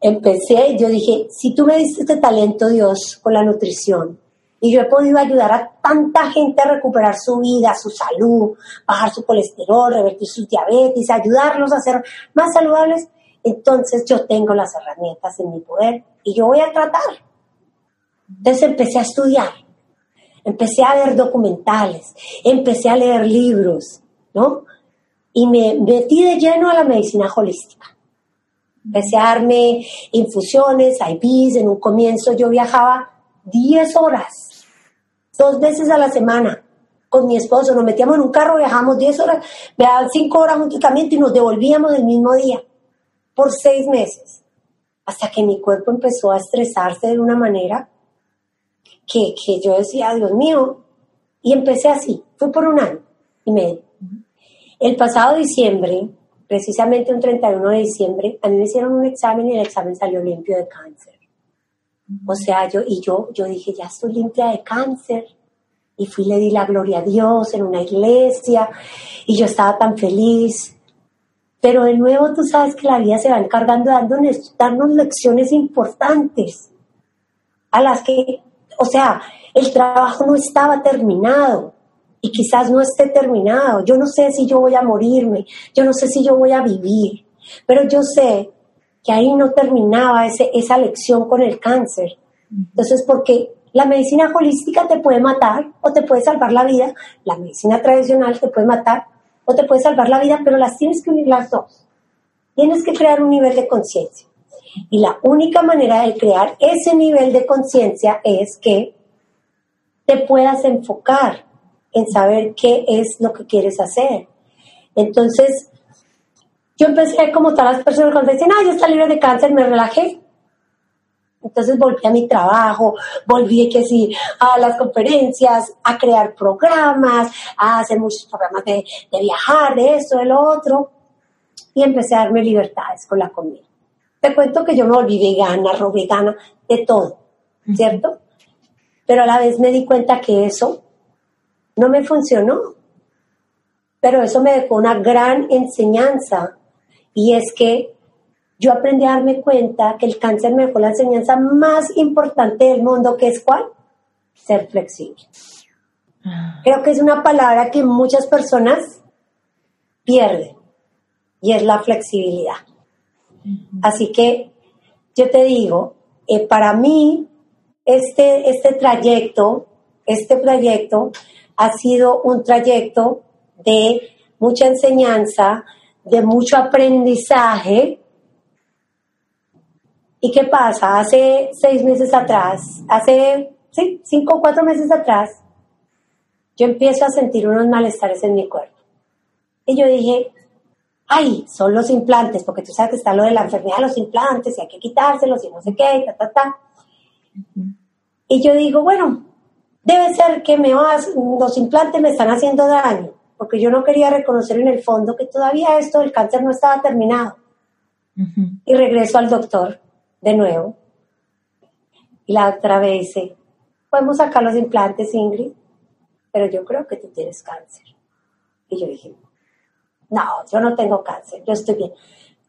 empecé, yo dije, si tú me diste este talento, Dios, con la nutrición, y yo he podido ayudar a tanta gente a recuperar su vida, su salud, bajar su colesterol, revertir su diabetes, ayudarlos a ser más saludables, entonces yo tengo las herramientas en mi poder y yo voy a tratar. Entonces empecé a estudiar, empecé a ver documentales, empecé a leer libros, ¿no? Y me metí de lleno a la medicina holística. Empecé a darme infusiones, IVs, en un comienzo yo viajaba 10 horas, dos veces a la semana con mi esposo, nos metíamos en un carro, viajábamos 10 horas, me daban 5 horas un tratamiento y nos devolvíamos el mismo día por seis meses, hasta que mi cuerpo empezó a estresarse de una manera que, que yo decía, Dios mío, y empecé así, fue por un año y medio. El pasado diciembre, precisamente un 31 de diciembre, a mí me hicieron un examen y el examen salió limpio de cáncer. O sea, yo, y yo, yo dije, ya estoy limpia de cáncer. Y fui, le di la gloria a Dios en una iglesia y yo estaba tan feliz. Pero de nuevo tú sabes que la vida se va encargando de darnos, darnos lecciones importantes a las que, o sea, el trabajo no estaba terminado y quizás no esté terminado. Yo no sé si yo voy a morirme, yo no sé si yo voy a vivir, pero yo sé que ahí no terminaba ese, esa lección con el cáncer. Entonces, porque la medicina holística te puede matar o te puede salvar la vida, la medicina tradicional te puede matar o te puede salvar la vida, pero las tienes que unir las dos. Tienes que crear un nivel de conciencia. Y la única manera de crear ese nivel de conciencia es que te puedas enfocar en saber qué es lo que quieres hacer. Entonces, yo empecé como todas las personas cuando dicen, ah, yo estoy libre de cáncer, me relajé. Entonces volví a mi trabajo, volví que sí, a las conferencias, a crear programas, a hacer muchos programas de, de viajar, de esto, de lo otro. Y empecé a darme libertades con la comida. Te cuento que yo me volví vegana, vegana, de todo, ¿cierto? Pero a la vez me di cuenta que eso no me funcionó. Pero eso me dejó una gran enseñanza y es que yo aprendí a darme cuenta que el cáncer me dejó la enseñanza más importante del mundo, que es cuál? Ser flexible. Ah. Creo que es una palabra que muchas personas pierden y es la flexibilidad. Así que yo te digo, eh, para mí este, este trayecto, este trayecto ha sido un trayecto de mucha enseñanza, de mucho aprendizaje. ¿Y qué pasa? Hace seis meses atrás, hace cinco o cuatro meses atrás, yo empiezo a sentir unos malestares en mi cuerpo. Y yo dije, ay, son los implantes, porque tú sabes que está lo de la enfermedad de los implantes y hay que quitárselos y no sé qué, ta, ta, ta. Y yo digo, bueno, debe ser que me vas, los implantes me están haciendo daño, porque yo no quería reconocer en el fondo que todavía esto del cáncer no estaba terminado. Y regreso al doctor de nuevo. Y la doctora me dice, podemos sacar los implantes, Ingrid, pero yo creo que tú tienes cáncer. Y yo dije, no, yo no tengo cáncer, yo estoy bien.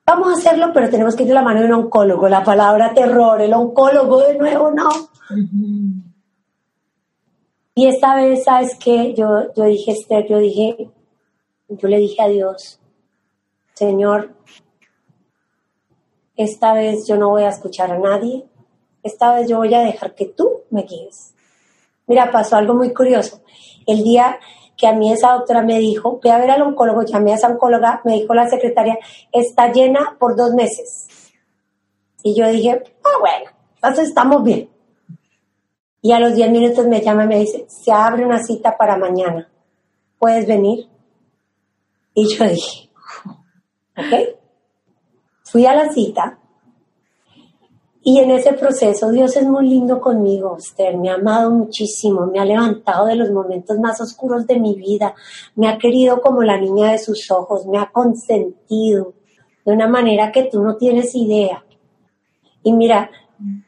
Vamos a hacerlo, pero tenemos que ir de la mano de un oncólogo. La palabra terror, el oncólogo de nuevo, no. Y esta vez, ¿sabes qué? Yo, yo dije, Esther, yo dije, yo le dije a Dios, Señor, esta vez yo no voy a escuchar a nadie, esta vez yo voy a dejar que tú me guíes. Mira, pasó algo muy curioso. El día que a mí esa doctora me dijo, ve a ver al oncólogo, llamé a esa oncóloga, me dijo la secretaria, está llena por dos meses. Y yo dije, ah, bueno, entonces estamos bien. Y a los 10 minutos me llama y me dice, se abre una cita para mañana. ¿Puedes venir? Y yo dije, ok. Fui a la cita y en ese proceso Dios es muy lindo conmigo, Esther. Me ha amado muchísimo, me ha levantado de los momentos más oscuros de mi vida, me ha querido como la niña de sus ojos, me ha consentido de una manera que tú no tienes idea. Y mira,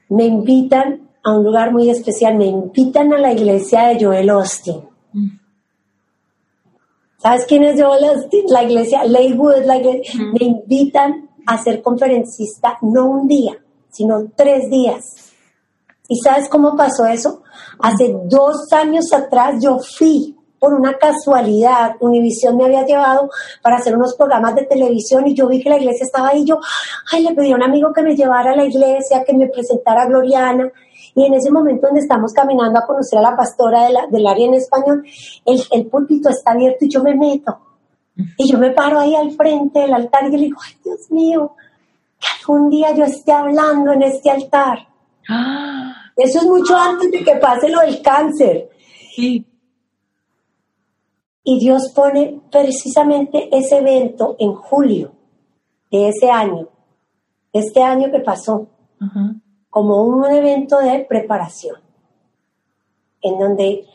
me invitan a un lugar muy especial, me invitan a la iglesia de Joel Austin. ¿Sabes quién es Joel Austin? La iglesia, Leywood, la iglesia. Me invitan a ser conferencista no un día, sino tres días. ¿Y sabes cómo pasó eso? Hace dos años atrás yo fui por una casualidad, Univisión me había llevado para hacer unos programas de televisión y yo vi que la iglesia estaba ahí. Yo, ay, le pedí a un amigo que me llevara a la iglesia, que me presentara a Gloriana. Y en ese momento donde estamos caminando a conocer a la pastora del área en español, el púlpito está abierto y yo me meto. Y yo me paro ahí al frente del altar y le digo, ay, Dios mío, que algún día yo esté hablando en este altar. *gasps* Eso es mucho antes de que pase lo del cáncer. Sí. Y Dios pone precisamente ese evento en julio de ese año este año que pasó como un evento de preparación, en donde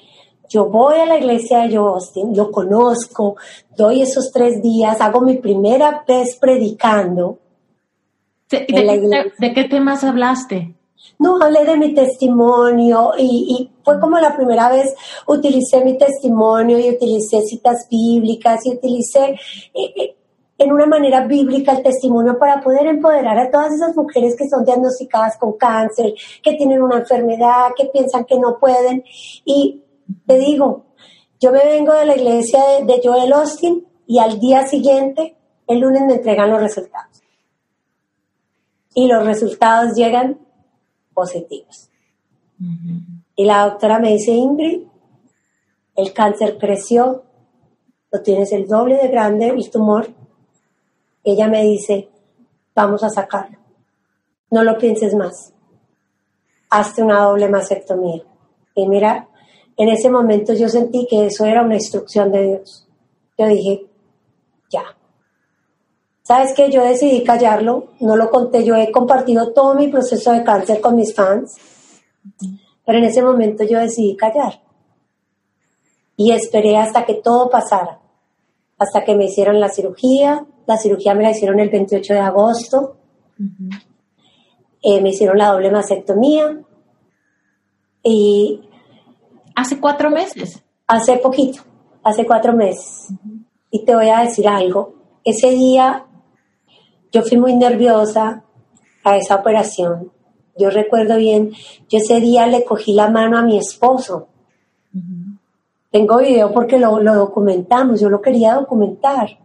yo voy a la iglesia de Joe Austin, lo conozco, doy esos tres días, hago mi primera vez predicando. ¿De, qué temas hablaste? No, hablé de mi testimonio y, fue como la primera vez utilicé mi testimonio y utilicé citas bíblicas y utilicé eh, eh, en una manera bíblica el testimonio para poder empoderar a todas esas mujeres que son diagnosticadas con cáncer, que tienen una enfermedad, que piensan que no pueden. Y te digo, yo me vengo de la iglesia de, Joel Austin y al día siguiente, el lunes me entregan los resultados. Y los resultados llegan positivos. Y la doctora me dice, Ingrid, el cáncer creció, lo tienes el doble de grande, el tumor. Ella me dice, vamos a sacarlo. No lo pienses más. Hazte una doble mastectomía. Y mira, en ese momento yo sentí que eso era una instrucción de Dios. Yo dije, ya. ¿Sabes qué? Yo decidí callarlo, no lo conté, yo he compartido todo mi proceso de cáncer con mis fans, pero en ese momento yo decidí callar. Y esperé hasta que todo pasara, hasta que me hicieron la cirugía, la cirugía me la hicieron el 28 de agosto, eh, me hicieron la doble mastectomía y ¿Hace cuatro meses? Hace poquito, hace cuatro meses. Y te voy a decir algo. Ese día yo fui muy nerviosa a esa operación. Yo recuerdo bien, yo ese día le cogí la mano a mi esposo. Tengo video porque lo, documentamos, yo lo quería documentar.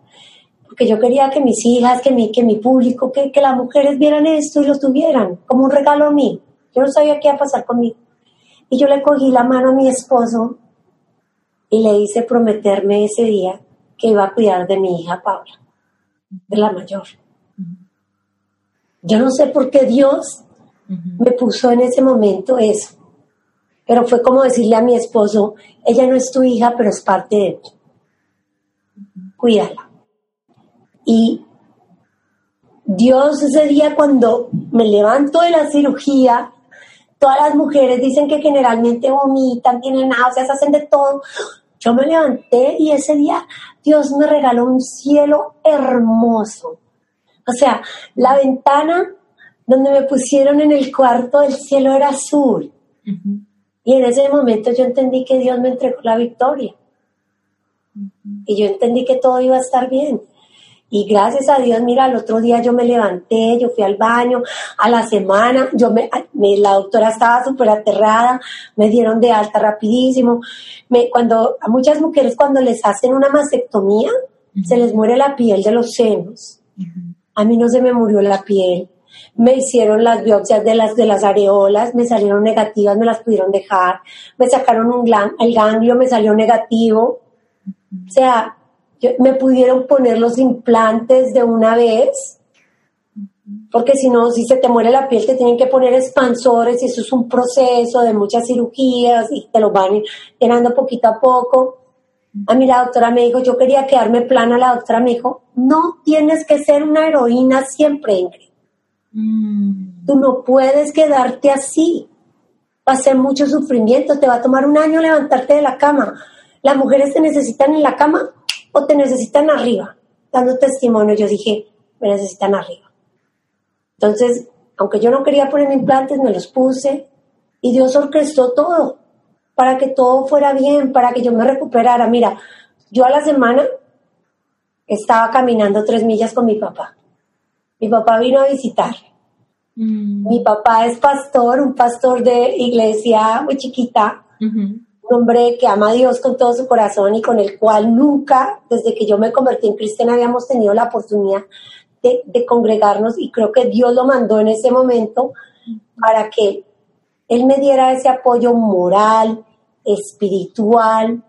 Porque yo quería que mis hijas, que mi, que mi público, que, que las mujeres vieran esto y lo tuvieran como un regalo a mí. Yo no sabía qué iba a pasar conmigo. Y yo le cogí la mano a mi esposo y le hice prometerme ese día que iba a cuidar de mi hija Paula, de la mayor. Yo no sé por qué Dios me puso en ese momento eso, pero fue como decirle a mi esposo, ella no es tu hija, pero es parte de ti. Cuídala. Y Dios ese día cuando me levanto de la cirugía, Todas las mujeres dicen que generalmente vomitan, tienen náuseas, hacen de todo. Yo me levanté y ese día Dios me regaló un cielo hermoso. O sea, la ventana donde me pusieron en el cuarto del cielo era azul. Y en ese momento yo entendí que Dios me entregó la victoria. Y yo entendí que todo iba a estar bien. Y gracias a Dios, mira, el otro día yo me levanté, yo fui al baño, a la semana, yo me, la doctora estaba súper aterrada, me dieron de alta rapidísimo. Me, cuando, a muchas mujeres cuando les hacen una mastectomía, se les muere la piel de los senos. A mí no se me murió la piel. Me hicieron las biopsias de las, de las areolas, me salieron negativas, me las pudieron dejar. Me sacaron un el ganglio, me salió negativo. O sea, me pudieron poner los implantes de una vez, porque si no, si se te muere la piel, te tienen que poner expansores y eso es un proceso de muchas cirugías y te lo van llenando poquito a poco. A mí la doctora me dijo, yo quería quedarme plana, la doctora me dijo, no tienes que ser una heroína siempre, Ingrid. Mm. Tú no puedes quedarte así. Va a ser mucho sufrimiento, te va a tomar un año levantarte de la cama. Las mujeres te necesitan en la cama o te necesitan arriba, dando testimonio. Yo dije, me necesitan arriba. Entonces, aunque yo no quería poner implantes, me los puse y Dios orquestó todo para que todo fuera bien, para que yo me recuperara. Mira, yo a la semana estaba caminando tres millas con mi papá. Mi papá vino a visitar. Mm. Mi papá es pastor, un pastor de iglesia muy chiquita un hombre que ama a Dios con todo su corazón y con el cual nunca, desde que yo me convertí en cristiana, habíamos tenido la oportunidad de, congregarnos y creo que Dios lo mandó en ese momento para que Él me diera ese apoyo moral, espiritual,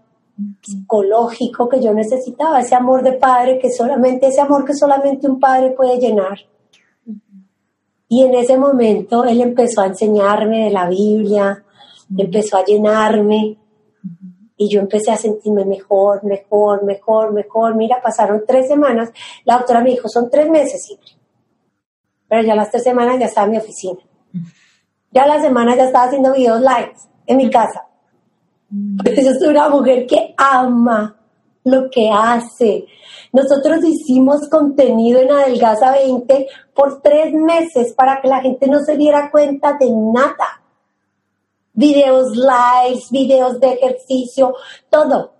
psicológico que yo necesitaba, ese amor de padre que solamente, ese amor que solamente un padre puede llenar. Y en ese momento él empezó a enseñarme de la Biblia, empezó a llenarme y yo empecé a sentirme mejor, mejor, mejor, mejor. Mira, pasaron tres semanas. La doctora me dijo, son tres meses, pero ya las tres semanas ya estaba en mi oficina. Ya la semana ya estaba haciendo videos live en mi casa. Pues yo soy una mujer que ama lo que hace. Nosotros hicimos contenido en Adelgaza 20 por tres meses para que la gente no se diera cuenta de nada. Videos lives, videos de ejercicio, todo.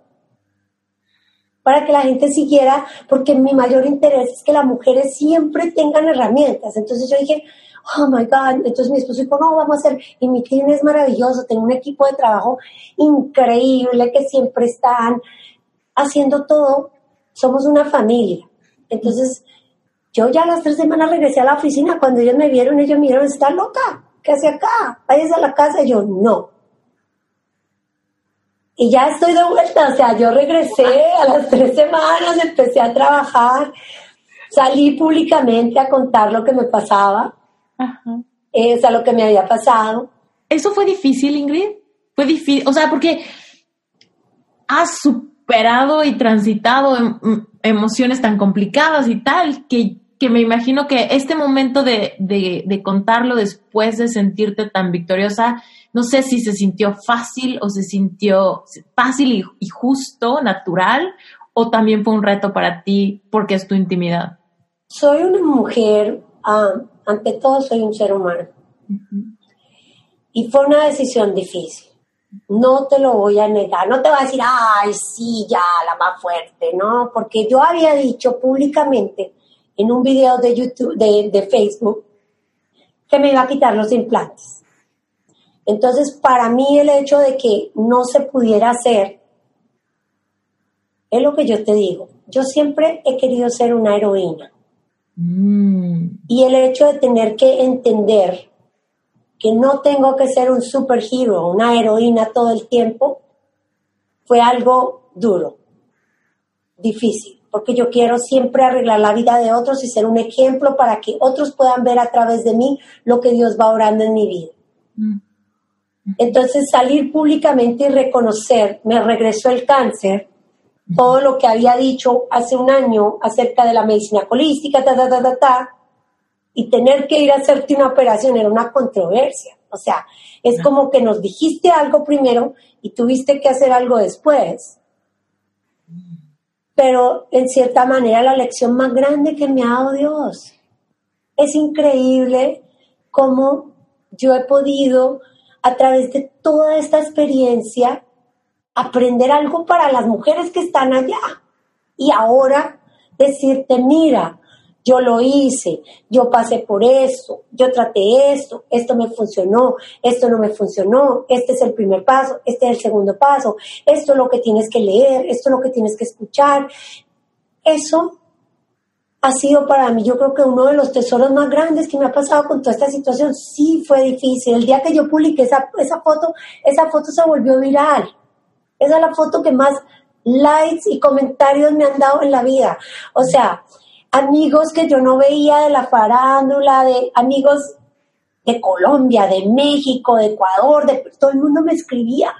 Para que la gente siguiera, porque mi mayor interés es que las mujeres siempre tengan herramientas. Entonces yo dije, oh my God. Entonces mi esposo dijo, no, vamos a hacer. Y mi team es maravilloso, tengo un equipo de trabajo increíble que siempre están haciendo todo. Somos una familia. Entonces, yo ya las tres semanas regresé a la oficina. Cuando ellos me vieron, ellos me dijeron, ¿está loca? ¿Qué hace acá? Váyase a la casa. Y yo, no. Y ya estoy de vuelta. O sea, yo regresé a las tres semanas, empecé a trabajar, salí públicamente a contar lo que me pasaba Ajá. Es a lo que me había pasado. ¿Eso fue difícil, Ingrid? Fue difícil, o sea, porque has superado y transitado em, emociones tan complicadas y tal, que, que me imagino que este momento de, de, contarlo después de sentirte tan victoriosa, no sé si se sintió fácil o se sintió fácil y, justo, natural, o también fue un reto para ti porque es tu intimidad. Soy una mujer ah, ante todo soy un ser humano. Y fue una decisión difícil. No te lo voy a negar, no te voy a decir, ay, sí, ya, la más fuerte, no, porque yo había dicho públicamente en un video de YouTube, de, de Facebook, que me iba a quitar los implantes. Entonces, para mí el hecho de que no se pudiera hacer, es lo que yo te digo. Yo siempre he querido ser una heroína. Mm. Y el hecho de tener que entender que no tengo que ser un superhéroe, una heroína todo el tiempo, fue algo duro, difícil, porque yo quiero siempre arreglar la vida de otros y ser un ejemplo para que otros puedan ver a través de mí lo que Dios va orando en mi vida. Mm. Entonces salir públicamente y reconocer, me regresó el cáncer, todo lo que había dicho hace un año acerca de la medicina holística, ta, ta, ta, ta, ta, y tener que ir a hacerte una operación era una controversia. O sea, es como que nos dijiste algo primero y tuviste que hacer algo después. Pero en cierta manera la lección más grande que me ha dado Dios. Es increíble cómo yo he podido, a través de toda esta experiencia, aprender algo para las mujeres que están allá. Y ahora decirte, mira, yo lo hice, yo pasé por eso, yo traté esto, esto me funcionó, esto no me funcionó, este es el primer paso, este es el segundo paso, esto es lo que tienes que leer, esto es lo que tienes que escuchar. Eso ha sido para mí, yo creo que uno de los tesoros más grandes que me ha pasado con toda esta situación. Sí fue difícil. El día que yo publiqué esa, esa foto, esa foto se volvió viral. Esa es la foto que más likes y comentarios me han dado en la vida. O sea, amigos que yo no veía de la farándula, de amigos de Colombia, de México, de Ecuador, de todo el mundo me escribía.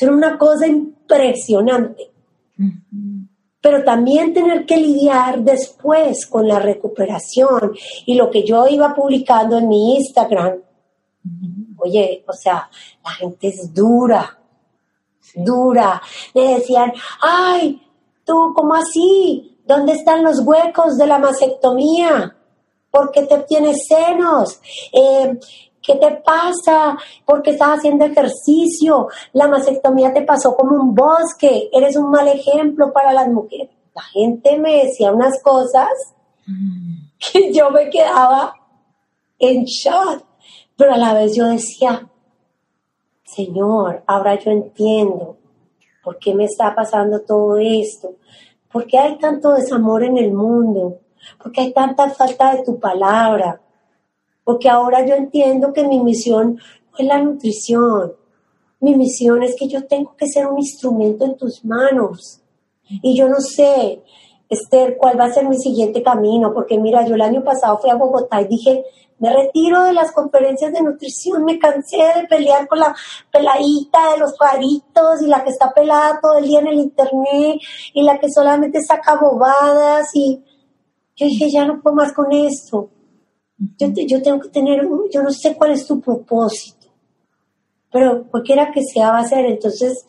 Era una cosa impresionante. Pero también tener que lidiar después con la recuperación y lo que yo iba publicando en mi Instagram. Oye, o sea, la gente es dura dura. Le decían, ay, tú, ¿cómo así? ¿Dónde están los huecos de la mastectomía? ¿Por qué te tienes senos? Eh, ¿Qué te pasa? ¿Por qué estás haciendo ejercicio? La mastectomía te pasó como un bosque. Eres un mal ejemplo para las mujeres. La gente me decía unas cosas mm. que yo me quedaba en shock. Pero a la vez yo decía, Señor, ahora yo entiendo por qué me está pasando todo esto, por qué hay tanto desamor en el mundo, por qué hay tanta falta de tu palabra, porque ahora yo entiendo que mi misión no es la nutrición, mi misión es que yo tengo que ser un instrumento en tus manos. Y yo no sé, Esther, cuál va a ser mi siguiente camino, porque mira, yo el año pasado fui a Bogotá y dije, me retiro de las conferencias de nutrición, me cansé de pelear con la peladita de los cuadritos y la que está pelada todo el día en el internet y la que solamente saca bobadas y yo dije, ya no puedo más con esto. Yo, yo tengo que tener, yo no sé cuál es tu propósito, pero cualquiera que sea va a ser. Entonces,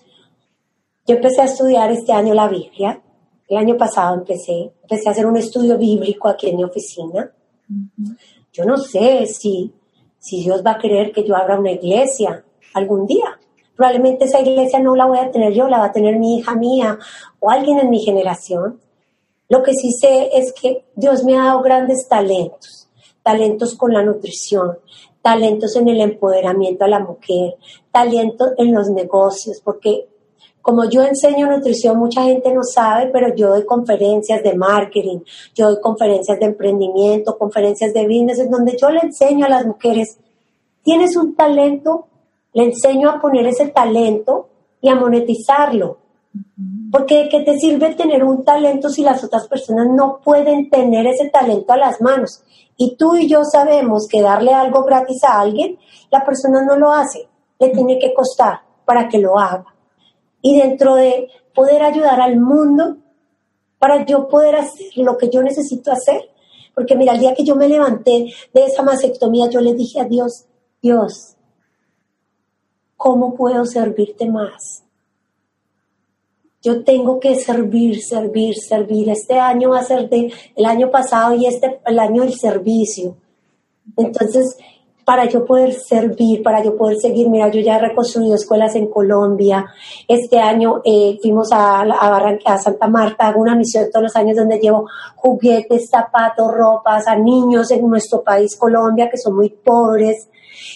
yo empecé a estudiar este año la Biblia. El año pasado empecé, empecé a hacer un estudio bíblico aquí en mi oficina. Yo no sé si, si Dios va a querer que yo abra una iglesia algún día. Probablemente esa iglesia no la voy a tener yo, la va a tener mi hija mía o alguien en mi generación. Lo que sí sé es que Dios me ha dado grandes talentos, talentos con la nutrición, talentos en el empoderamiento a la mujer, talentos en los negocios, porque como yo enseño nutrición, mucha gente no sabe, pero yo doy conferencias de marketing, yo doy conferencias de emprendimiento, conferencias de business, en donde yo le enseño a las mujeres, tienes un talento, le enseño a poner ese talento y a monetizarlo. Porque ¿de qué te sirve tener un talento si las otras personas no pueden tener ese talento a las manos? Y tú y yo sabemos que darle algo gratis a alguien, la persona no lo hace, le tiene que costar para que lo haga. Y dentro de poder ayudar al mundo, para yo poder hacer lo que yo necesito hacer, porque mira, el día que yo me levanté de esa mastectomía, yo le dije a Dios, Dios, ¿cómo puedo servirte más? Yo tengo que servir, servir, servir. Este año va a ser de el año pasado y este el año del servicio. Entonces, para yo poder servir, para yo poder seguir, mira, yo ya he reconstruido escuelas en Colombia. Este año eh, fuimos a, Santa Marta, hago una misión todos los años donde llevo juguetes, zapatos, ropas a niños en nuestro país, Colombia, que son muy pobres.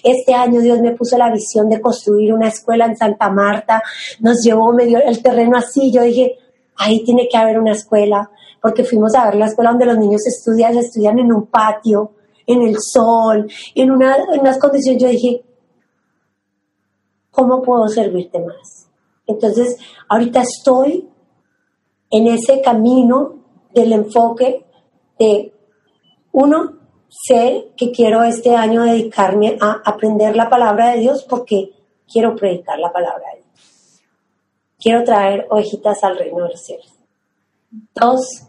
Este año Dios me puso la visión de construir una escuela en Santa Marta, nos llevó, me dio el terreno así, yo dije, ahí tiene que haber una escuela, porque fuimos a ver la escuela donde los niños estudian, estudian en un patio, en el sol, en, una, en unas condiciones, yo dije, ¿cómo puedo servirte más? Entonces, ahorita estoy en ese camino del enfoque de, uno, sé que quiero este año dedicarme a aprender la palabra de Dios porque quiero predicar la palabra de Dios. Quiero traer ovejitas al reino de los cielos. Dos,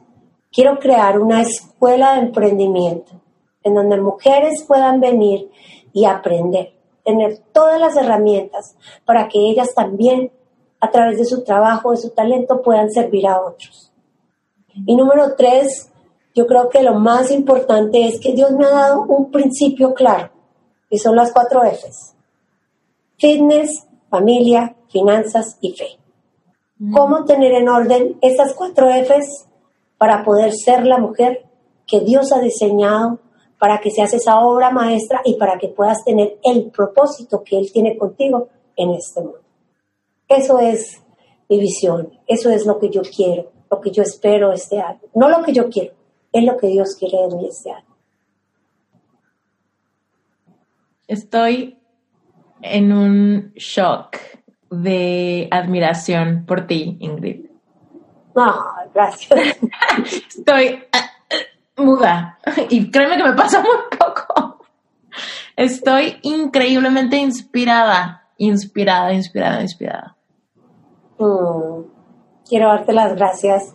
quiero crear una escuela de emprendimiento en donde mujeres puedan venir y aprender, tener todas las herramientas para que ellas también, a través de su trabajo, de su talento, puedan servir a otros. Y número tres, yo creo que lo más importante es que Dios me ha dado un principio claro, y son las cuatro Fs. Fitness, familia, finanzas y fe. Mm. ¿Cómo tener en orden esas cuatro Fs para poder ser la mujer que Dios ha diseñado para que seas esa obra maestra y para que puedas tener el propósito que Él tiene contigo en este mundo? Eso es mi visión, eso es lo que yo quiero, lo que yo espero este año, no lo que yo quiero, es lo que Dios quiere de mí este año. Estoy en un shock de admiración por ti, Ingrid. No, gracias. *laughs* Estoy ah, ah, muda *laughs* y créeme que me pasa *laughs* muy poco. Estoy increíblemente inspirada, inspirada, inspirada, inspirada. Mm, quiero darte las gracias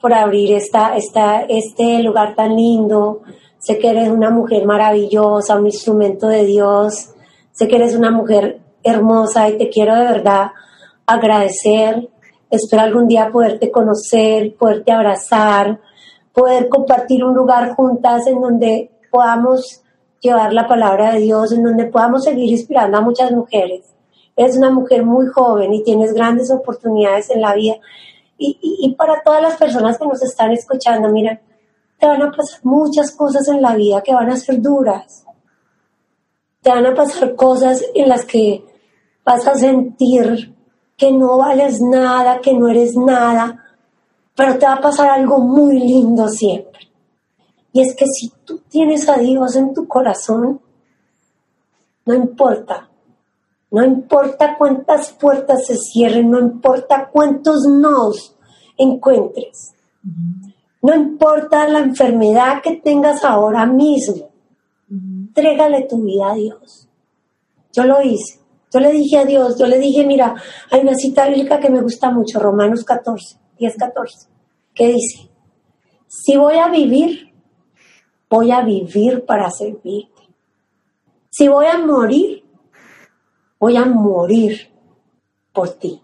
por abrir esta, esta, este lugar tan lindo. Sé que eres una mujer maravillosa, un instrumento de Dios. Sé que eres una mujer hermosa y te quiero de verdad agradecer. Espero algún día poderte conocer, poderte abrazar, poder compartir un lugar juntas en donde podamos llevar la palabra de Dios, en donde podamos seguir inspirando a muchas mujeres. Eres una mujer muy joven y tienes grandes oportunidades en la vida y, para todas las personas que nos están escuchando, mira, te van a pasar muchas cosas en la vida que van a ser duras. Te van a pasar cosas en las que vas a sentir que no vales nada, que no eres nada, pero te va a pasar algo muy lindo siempre. Y es que si tú tienes a Dios en tu corazón, no importa no importa cuántas puertas se cierren, no importa cuántos nos encuentres. No importa la enfermedad que tengas ahora mismo. Trégale tu vida a Dios. Yo lo hice. Yo le dije a Dios, yo le dije, mira, hay una cita bíblica que me gusta mucho, Romanos 14, 10, 14, que dice, si voy a vivir, voy a vivir para servirte. Si voy a morir, voy a morir por ti.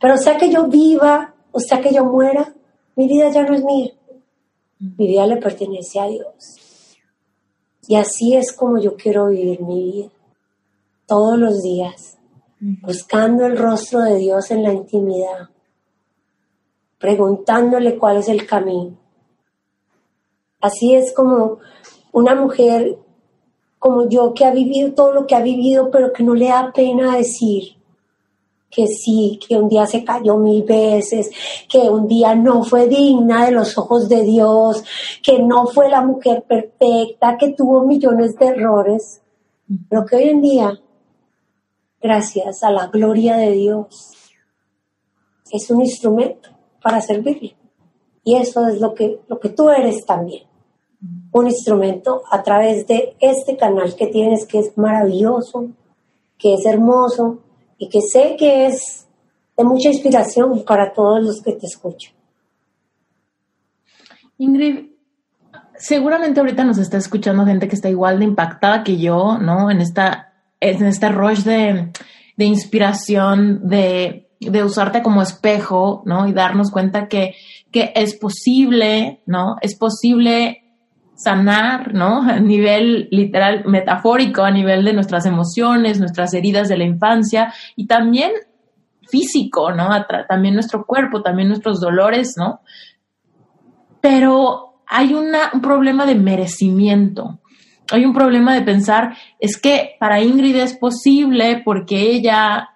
Pero sea que yo viva o sea que yo muera, mi vida ya no es mía. Mi vida le pertenece a Dios. Y así es como yo quiero vivir mi vida. Todos los días, buscando el rostro de Dios en la intimidad, preguntándole cuál es el camino. Así es como una mujer como yo que ha vivido todo lo que ha vivido, pero que no le da pena decir que sí, que un día se cayó mil veces, que un día no fue digna de los ojos de Dios, que no fue la mujer perfecta, que tuvo millones de errores, pero que hoy en día, gracias a la gloria de Dios, es un instrumento para servirle. Y eso es lo que, lo que tú eres también un instrumento a través de este canal que tienes que es maravilloso, que es hermoso y que sé que es de mucha inspiración para todos los que te escuchan. Ingrid, seguramente ahorita nos está escuchando gente que está igual de impactada que yo, ¿no? En esta, en este rush de, de inspiración, de, de, usarte como espejo, ¿no? Y darnos cuenta que, que es posible, ¿no? Es posible sanar, ¿no? *laughs* A nivel literal, metafórico, a nivel de nuestras emociones, nuestras heridas de la infancia y también físico, ¿no? También nuestro cuerpo, también nuestros dolores, ¿no? Pero hay un problema de merecimiento. Hay un problema de pensar, es que para Ingrid es posible porque ella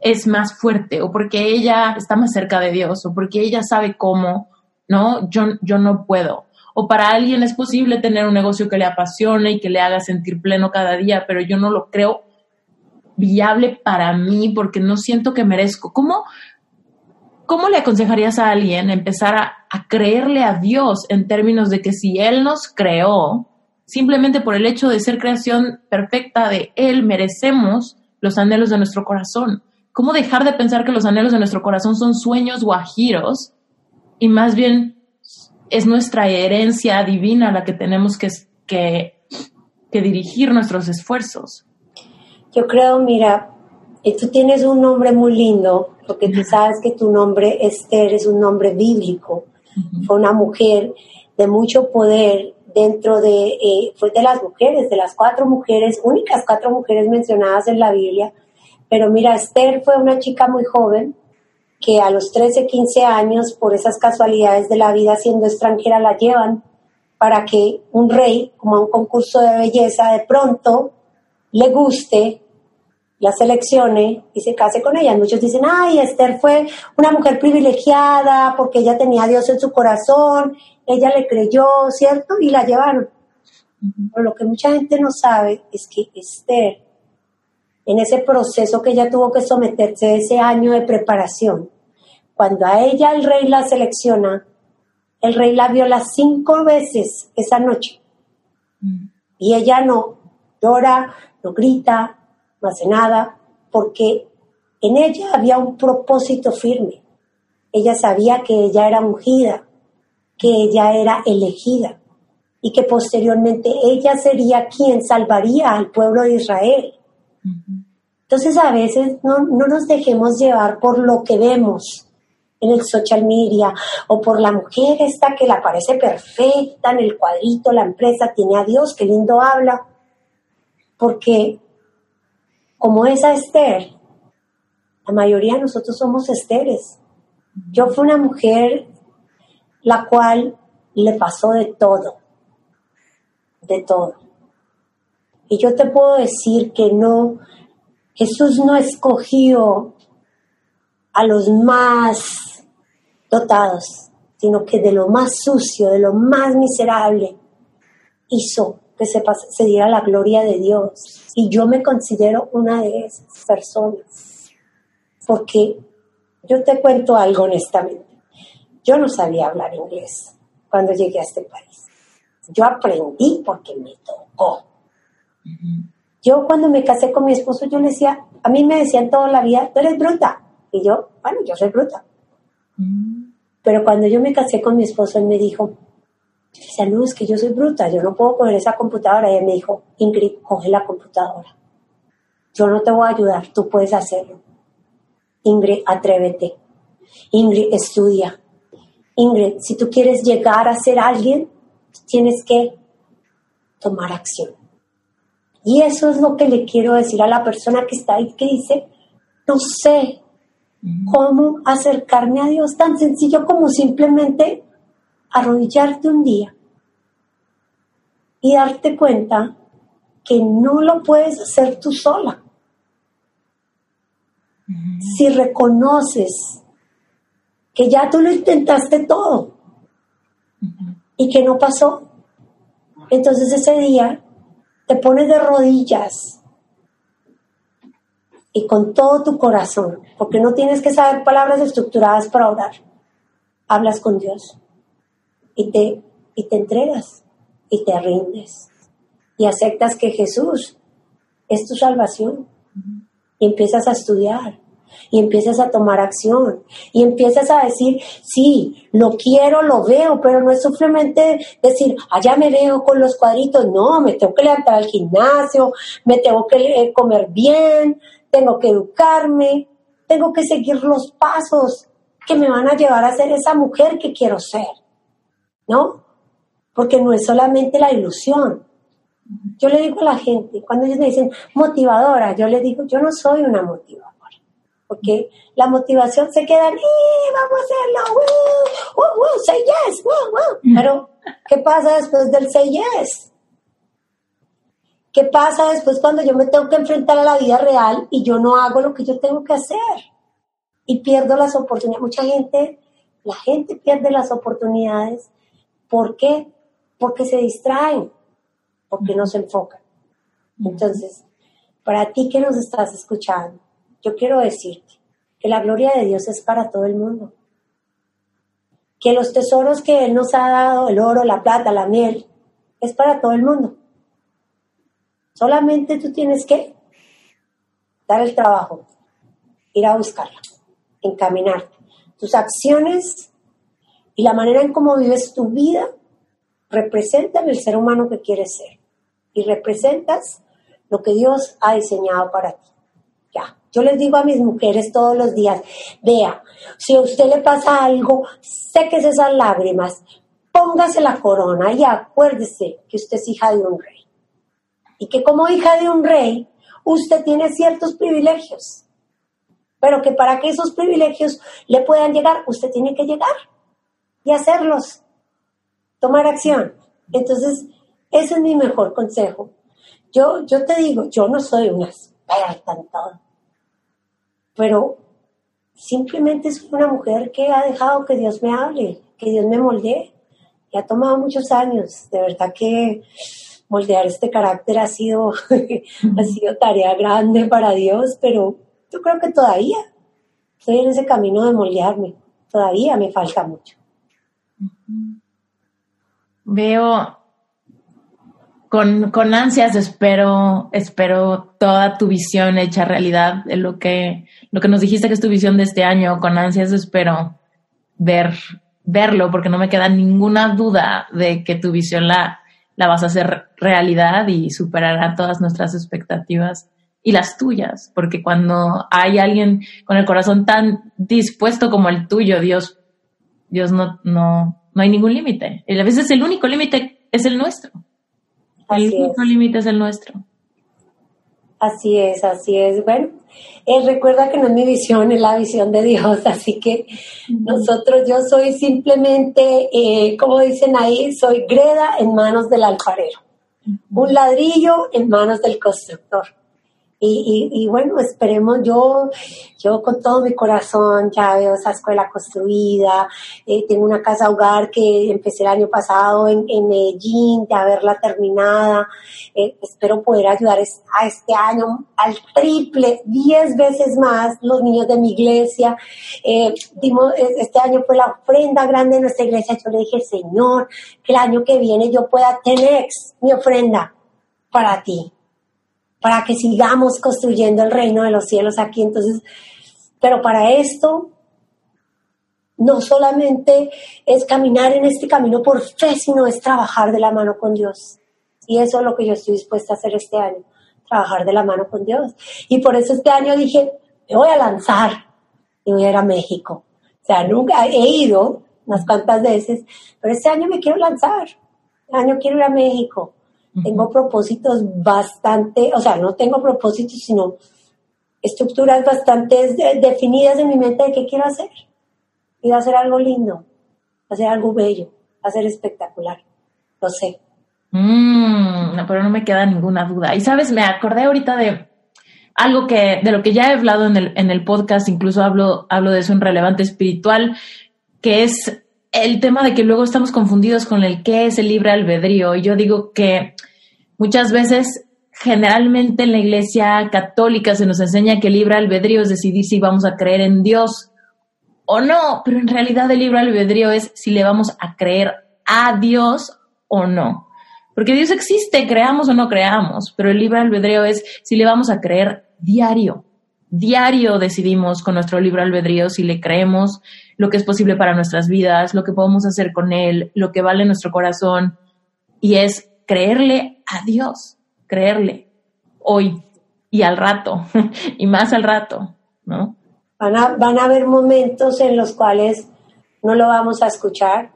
es más fuerte o porque ella está más cerca de Dios o porque ella sabe cómo, ¿no? Yo, yo no puedo o para alguien es posible tener un negocio que le apasione y que le haga sentir pleno cada día, pero yo no lo creo viable para mí porque no siento que merezco. ¿Cómo, cómo le aconsejarías a alguien empezar a, a creerle a Dios en términos de que si Él nos creó, simplemente por el hecho de ser creación perfecta de Él, merecemos los anhelos de nuestro corazón? ¿Cómo dejar de pensar que los anhelos de nuestro corazón son sueños guajiros y más bien es nuestra herencia divina la que tenemos que, que, dirigir nuestros esfuerzos. Yo creo, mira, tú tienes un nombre muy lindo, porque tú sabes que tu nombre Esther es un nombre bíblico. Fue una mujer de mucho poder dentro de, eh, fue de las mujeres, de las cuatro mujeres, únicas cuatro mujeres mencionadas en la Biblia. Pero mira, Esther fue una chica muy joven, que a los 13, 15 años, por esas casualidades de la vida siendo extranjera, la llevan para que un rey, como a un concurso de belleza, de pronto le guste, la seleccione y se case con ella. Muchos dicen, ay, Esther fue una mujer privilegiada porque ella tenía a Dios en su corazón, ella le creyó, ¿cierto? Y la llevaron. Pero lo que mucha gente no sabe es que Esther en ese proceso que ella tuvo que someterse, ese año de preparación. Cuando a ella el rey la selecciona, el rey la viola cinco veces esa noche. Mm. Y ella no llora, no grita, no hace nada, porque en ella había un propósito firme. Ella sabía que ella era ungida, que ella era elegida y que posteriormente ella sería quien salvaría al pueblo de Israel. Entonces a veces no, nos dejemos llevar por lo que vemos en el social media o por la mujer esta que la parece perfecta en el cuadrito, la empresa tiene a Dios, qué lindo habla, porque como esa Esther, la mayoría de nosotros somos Esteres. Yo fui una mujer la cual le pasó de todo, de todo. Y yo te puedo decir que no, Jesús no escogió a los más dotados, sino que de lo más sucio, de lo más miserable, hizo que se, diera la gloria de Dios. Y yo me considero una de esas personas, porque yo te cuento algo honestamente. Yo no sabía hablar inglés cuando llegué a este país. Yo aprendí porque me tocó. Yo cuando me casé con mi esposo, yo le decía, a mí me decían toda la vida, tú eres bruta. Y yo, bueno, yo soy bruta. Mm. Pero cuando yo me casé con mi esposo, él me dijo, Dice, no, es que yo soy bruta, yo no puedo coger esa computadora. Y él me dijo, Ingrid, coge la computadora. Yo no te voy a ayudar, tú puedes hacerlo. Ingrid, atrévete. Ingrid, estudia. Ingrid, si tú quieres llegar a ser alguien, tienes que tomar acción. Y eso es lo que le quiero decir a la persona que está ahí, que dice, no sé cómo acercarme a Dios, tan sencillo como simplemente arrodillarte un día y darte cuenta que no lo puedes hacer tú sola. Si reconoces que ya tú lo intentaste todo y que no pasó, entonces ese día te pones de rodillas y con todo tu corazón, porque no tienes que saber palabras estructuradas para orar, hablas con Dios y te, y te entregas y te rindes y aceptas que Jesús es tu salvación y empiezas a estudiar y empiezas a tomar acción y empiezas a decir, sí, lo quiero, lo veo, pero no es simplemente decir, allá me veo con los cuadritos, no, me tengo que levantar al gimnasio, me tengo que eh, comer bien, tengo que educarme, tengo que seguir los pasos que me van a llevar a ser esa mujer que quiero ser. ¿no? Porque no es solamente la ilusión. Yo le digo a la gente, cuando ellos me dicen motivadora, yo le digo, yo no soy una motivadora. Porque la motivación se queda en, vamos a hacerlo! ¡Uh, uh, uh, say yes! ¡Uh, Pero, ¿qué pasa después del say yes? ¿Qué pasa después cuando yo me tengo que enfrentar a la vida real y yo no hago lo que yo tengo que hacer? Y pierdo las oportunidades. Mucha gente, la gente pierde las oportunidades ¿Por qué? Porque se distraen, porque no se enfocan. Entonces, para ti que nos estás escuchando, yo quiero decirte que la gloria de Dios es para todo el mundo. Que los tesoros que Él nos ha dado, el oro, la plata, la miel, es para todo el mundo. Solamente tú tienes que dar el trabajo, ir a buscarla, encaminarte. Tus acciones y la manera en cómo vives tu vida representan el ser humano que quieres ser. Y representas lo que Dios ha diseñado para ti. Yo les digo a mis mujeres todos los días, vea, si a usted le pasa algo, séquese esas lágrimas, póngase la corona y acuérdese que usted es hija de un rey. Y que como hija de un rey, usted tiene ciertos privilegios. Pero que para que esos privilegios le puedan llegar, usted tiene que llegar y hacerlos, tomar acción. Entonces, ese es mi mejor consejo. Yo, yo te digo, yo no soy una experta en todo, pero simplemente soy una mujer que ha dejado que Dios me hable, que Dios me moldee. Y ha tomado muchos años. De verdad que moldear este carácter ha sido, *laughs* ha sido tarea grande para Dios, pero yo creo que todavía estoy en ese camino de moldearme. Todavía me falta mucho. Veo con, con, ansias, espero, espero toda tu visión hecha realidad de lo que, lo que nos dijiste que es tu visión de este año. Con ansias espero ver, verlo, porque no me queda ninguna duda de que tu visión la, la vas a hacer realidad y superará todas nuestras expectativas y las tuyas, porque cuando hay alguien con el corazón tan dispuesto como el tuyo, Dios Dios no, no, no hay ningún límite. A veces el único límite es el nuestro. El límite es el nuestro. Así es, así es. Bueno, eh, recuerda que no es mi visión, es la visión de Dios, *laughs* así que nosotros, yo soy simplemente, eh, como dicen ahí, soy greda en manos del alfarero, un ladrillo en manos del constructor. Y, y, bueno, esperemos, yo, yo con todo mi corazón ya veo esa escuela construida, eh, tengo una casa hogar que empecé el año pasado en, en Medellín, de haberla terminada, eh, espero poder ayudar a este año al triple, diez veces más los niños de mi iglesia. Eh, dimos, este año fue la ofrenda grande de nuestra iglesia, yo le dije, Señor, que el año que viene yo pueda tener mi ofrenda para ti para que sigamos construyendo el reino de los cielos aquí. Entonces, pero para esto no solamente es caminar en este camino por fe, sino es trabajar de la mano con Dios. Y eso es lo que yo estoy dispuesta a hacer este año, trabajar de la mano con Dios. Y por eso este año dije, me voy a lanzar y voy a ir a México. O sea, nunca he ido unas cuantas veces, pero este año me quiero lanzar. Este año quiero ir a México. Tengo propósitos bastante, o sea, no tengo propósitos, sino estructuras bastante definidas en mi mente de qué quiero hacer. Y hacer algo lindo, hacer algo bello, hacer espectacular. Lo sé. Mm, no, pero no me queda ninguna duda. Y sabes, me acordé ahorita de algo que, de lo que ya he hablado en el, en el podcast, incluso hablo, hablo de eso en Relevante Espiritual, que es el tema de que luego estamos confundidos con el qué es el libre albedrío. Yo digo que muchas veces, generalmente en la iglesia católica se nos enseña que el libre albedrío es decidir si vamos a creer en Dios o no, pero en realidad el libre albedrío es si le vamos a creer a Dios o no. Porque Dios existe, creamos o no creamos, pero el libre albedrío es si le vamos a creer diario. Diario decidimos con nuestro libre albedrío si le creemos lo que es posible para nuestras vidas, lo que podemos hacer con Él, lo que vale nuestro corazón. Y es creerle a Dios, creerle hoy y al rato, *laughs* y más al rato, ¿no? Van a, van a haber momentos en los cuales no lo vamos a escuchar,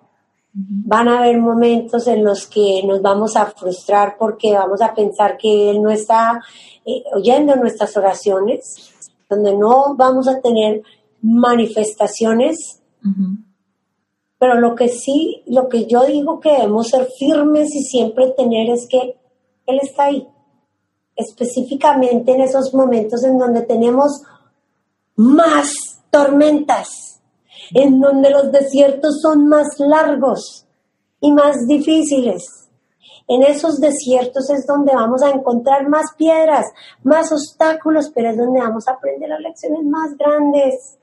Van a haber momentos en los que nos vamos a frustrar porque vamos a pensar que Él no está eh, oyendo nuestras oraciones, donde no vamos a tener manifestaciones. Pero lo que sí, lo que yo digo que debemos ser firmes y siempre tener es que Él está ahí. Específicamente en esos momentos en donde tenemos más tormentas en donde los desiertos son más largos y más difíciles. En esos desiertos es donde vamos a encontrar más piedras, más obstáculos, pero es donde vamos a aprender las lecciones más grandes,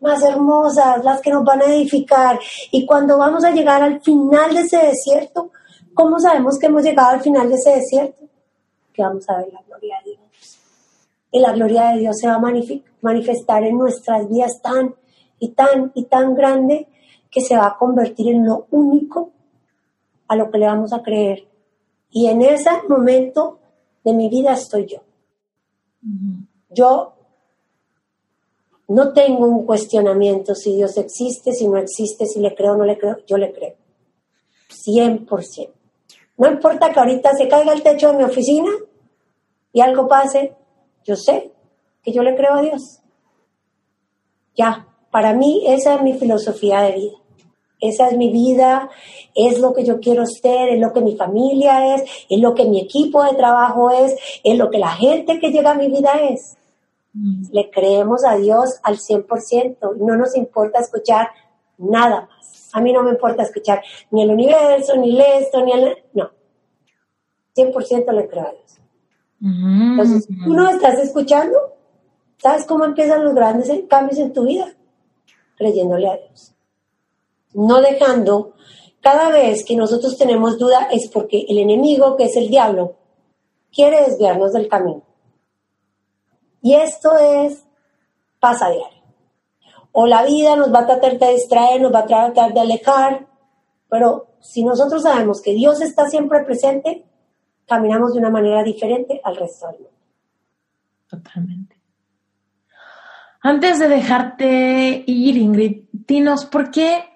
más hermosas, las que nos van a edificar. Y cuando vamos a llegar al final de ese desierto, ¿cómo sabemos que hemos llegado al final de ese desierto? Que vamos a ver la gloria de Dios. Y la gloria de Dios se va a manifestar en nuestras vidas tan y tan y tan grande que se va a convertir en lo único a lo que le vamos a creer. Y en ese momento de mi vida estoy yo. Yo no tengo un cuestionamiento si Dios existe, si no existe, si le creo o no le creo, yo le creo. 100%. No importa que ahorita se caiga el techo de mi oficina y algo pase, yo sé que yo le creo a Dios. Ya, para mí esa es mi filosofía de vida. Esa es mi vida, es lo que yo quiero ser, es lo que mi familia es, es lo que mi equipo de trabajo es, es lo que la gente que llega a mi vida es. Mm. Le creemos a Dios al 100%, no nos importa escuchar nada más. A mí no me importa escuchar ni el universo, ni esto, ni el... No, 100% le creo a Dios. Mm. Entonces, tú no estás escuchando, ¿sabes cómo empiezan los grandes cambios en tu vida? creyéndole a Dios. No dejando, cada vez que nosotros tenemos duda es porque el enemigo, que es el diablo, quiere desviarnos del camino. Y esto es pasa diario. O la vida nos va a tratar de distraer, nos va a tratar de alejar, pero si nosotros sabemos que Dios está siempre presente, caminamos de una manera diferente al resto del mundo. Totalmente. Antes de dejarte ir, Ingrid, dinos, ¿por qué,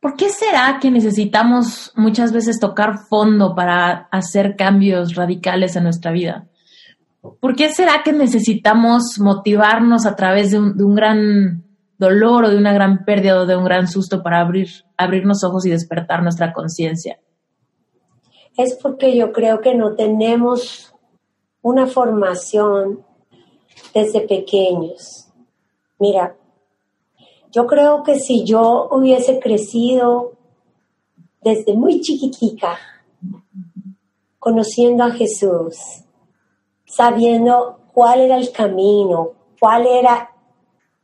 ¿por qué será que necesitamos muchas veces tocar fondo para hacer cambios radicales en nuestra vida? ¿Por qué será que necesitamos motivarnos a través de un, gran dolor o de una gran pérdida o de un gran susto para abrir, abrirnos ojos y despertar nuestra conciencia? Es porque yo creo que no tenemos una formación desde pequeños Mira, yo creo que si yo hubiese crecido desde muy chiquitica, conociendo a Jesús, sabiendo cuál era el camino, cuál era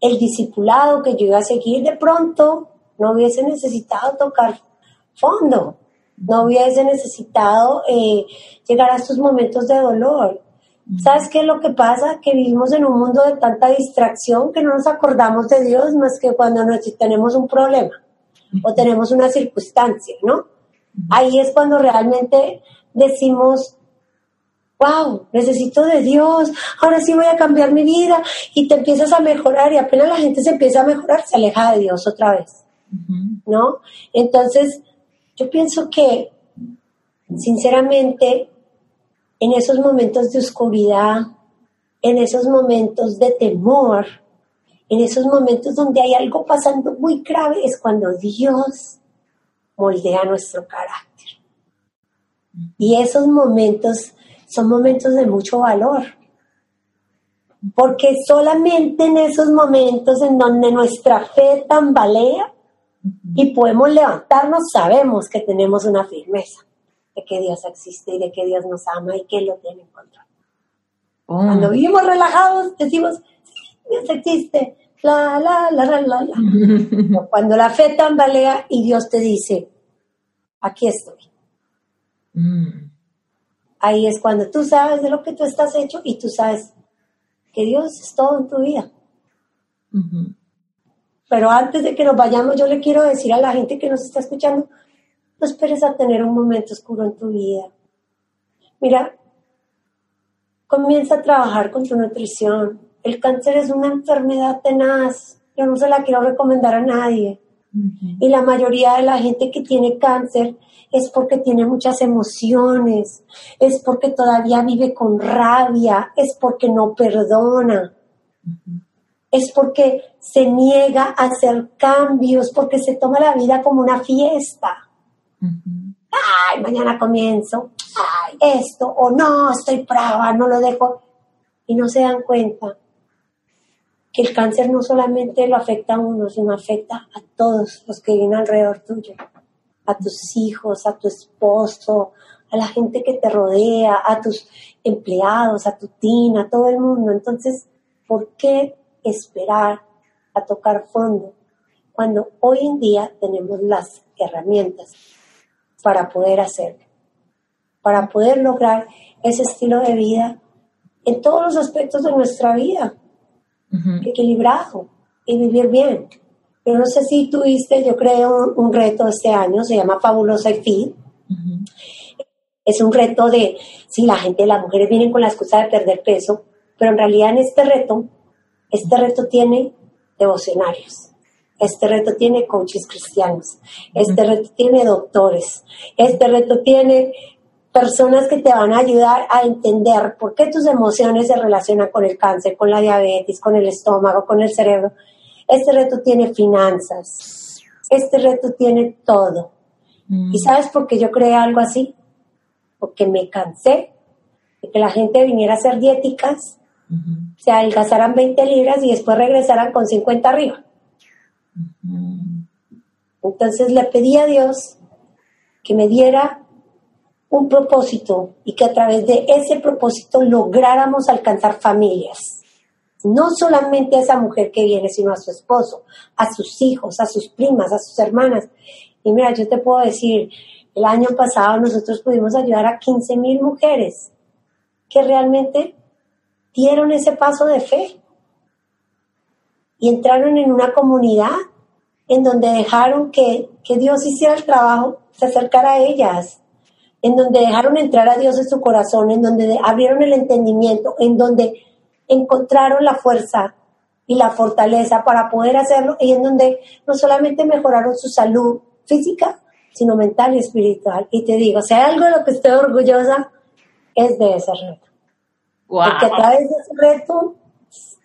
el discipulado que yo iba a seguir, de pronto no hubiese necesitado tocar fondo, no hubiese necesitado eh, llegar a estos momentos de dolor. ¿Sabes qué es lo que pasa? Que vivimos en un mundo de tanta distracción que no nos acordamos de Dios más que cuando tenemos un problema o tenemos una circunstancia, ¿no? Ahí es cuando realmente decimos, wow, necesito de Dios, ahora sí voy a cambiar mi vida y te empiezas a mejorar y apenas la gente se empieza a mejorar, se aleja de Dios otra vez, ¿no? Entonces, yo pienso que, sinceramente, en esos momentos de oscuridad, en esos momentos de temor, en esos momentos donde hay algo pasando muy grave, es cuando Dios moldea nuestro carácter. Y esos momentos son momentos de mucho valor. Porque solamente en esos momentos en donde nuestra fe tambalea y podemos levantarnos, sabemos que tenemos una firmeza de que Dios existe y de que Dios nos ama y que lo tiene en control. Oh. Cuando vivimos relajados, decimos, Dios existe, la, la, la, la, la. la. *laughs* Cuando la fe tambalea y Dios te dice, aquí estoy. Mm. Ahí es cuando tú sabes de lo que tú estás hecho y tú sabes que Dios es todo en tu vida. Pero antes de que nos vayamos, yo le quiero decir a la gente que nos está escuchando, no esperes a tener un momento oscuro en tu vida. Mira, comienza a trabajar con tu nutrición. El cáncer es una enfermedad tenaz. Yo no se la quiero recomendar a nadie. Y la mayoría de la gente que tiene cáncer es porque tiene muchas emociones, es porque todavía vive con rabia, es porque no perdona, es porque se niega a hacer cambios, porque se toma la vida como una fiesta. Ay, mañana comienzo, ay, esto, o no, estoy brava, no lo dejo. Y no se dan cuenta que el cáncer no solamente lo afecta a uno, sino afecta a todos los que viven alrededor tuyo a tus hijos, a tu esposo, a la gente que te rodea, a tus empleados, a tu tina, a todo el mundo. Entonces, ¿por qué esperar a tocar fondo cuando hoy en día tenemos las herramientas para poder hacerlo? Para poder lograr ese estilo de vida en todos los aspectos de nuestra vida, equilibrado y vivir bien. Pero no sé si tuviste, yo creo, un, reto este año, se llama Fabulosa y Fit. Es un reto de, si la gente, las mujeres vienen con la excusa de perder peso, pero en realidad en este reto, este reto tiene devocionarios. Este reto tiene coaches cristianos. Este reto tiene doctores. Este reto tiene personas que te van a ayudar a entender por qué tus emociones se relacionan con el cáncer, con la diabetes, con el estómago, con el cerebro este reto tiene finanzas. Este reto tiene todo. Mm. ¿Y sabes por qué yo creé algo así? Porque me cansé de que la gente viniera a hacer diéticas, se adelgazaran 20 libras y después regresaran con 50 arriba. Entonces le pedí a Dios que me diera un propósito y que a través de ese propósito lográramos alcanzar familias. No solamente a esa mujer que viene, sino a su esposo, a sus hijos, a sus primas, a sus hermanas. Y mira, yo te puedo decir, el año pasado nosotros pudimos ayudar a 15 mil mujeres que realmente dieron ese paso de fe y entraron en una comunidad en donde dejaron que, que Dios hiciera el trabajo, se acercara a ellas, en donde dejaron entrar a Dios en su corazón, en donde abrieron el entendimiento, en donde encontraron la fuerza y la fortaleza para poder hacerlo y en donde no solamente mejoraron su salud física, sino mental y espiritual. Y te digo, si hay algo de lo que estoy orgullosa, es de ese reto. Porque a través de ese reto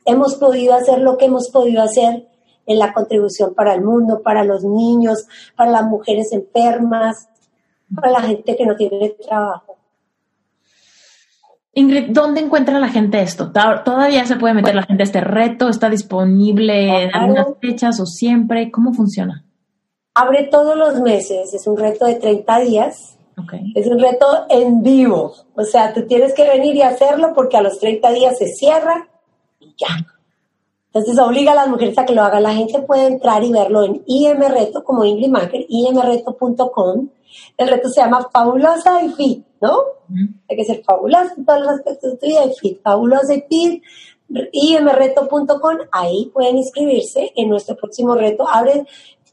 hemos podido hacer lo que hemos podido hacer en la contribución para el mundo, para los niños, para las mujeres enfermas, para la gente que no tiene trabajo. Ingrid, ¿dónde encuentra la gente esto? ¿Todavía se puede meter la gente a este reto? ¿Está disponible en algunas fechas o siempre? ¿Cómo funciona? Abre todos los meses, es un reto de 30 días. Es un reto en vivo. O sea, tú tienes que venir y hacerlo porque a los 30 días se cierra ya. Entonces obliga a las mujeres a que lo hagan. La gente puede entrar y verlo en IMReto, como Ingrid Macker, imreto.com. El reto se llama Fabulosa y Fit, ¿no? Hay que ser fabulosa en todos los aspectos de tu vida y fit. Fabulosa y fit, imreto.com. Ahí pueden inscribirse en nuestro próximo reto. Abre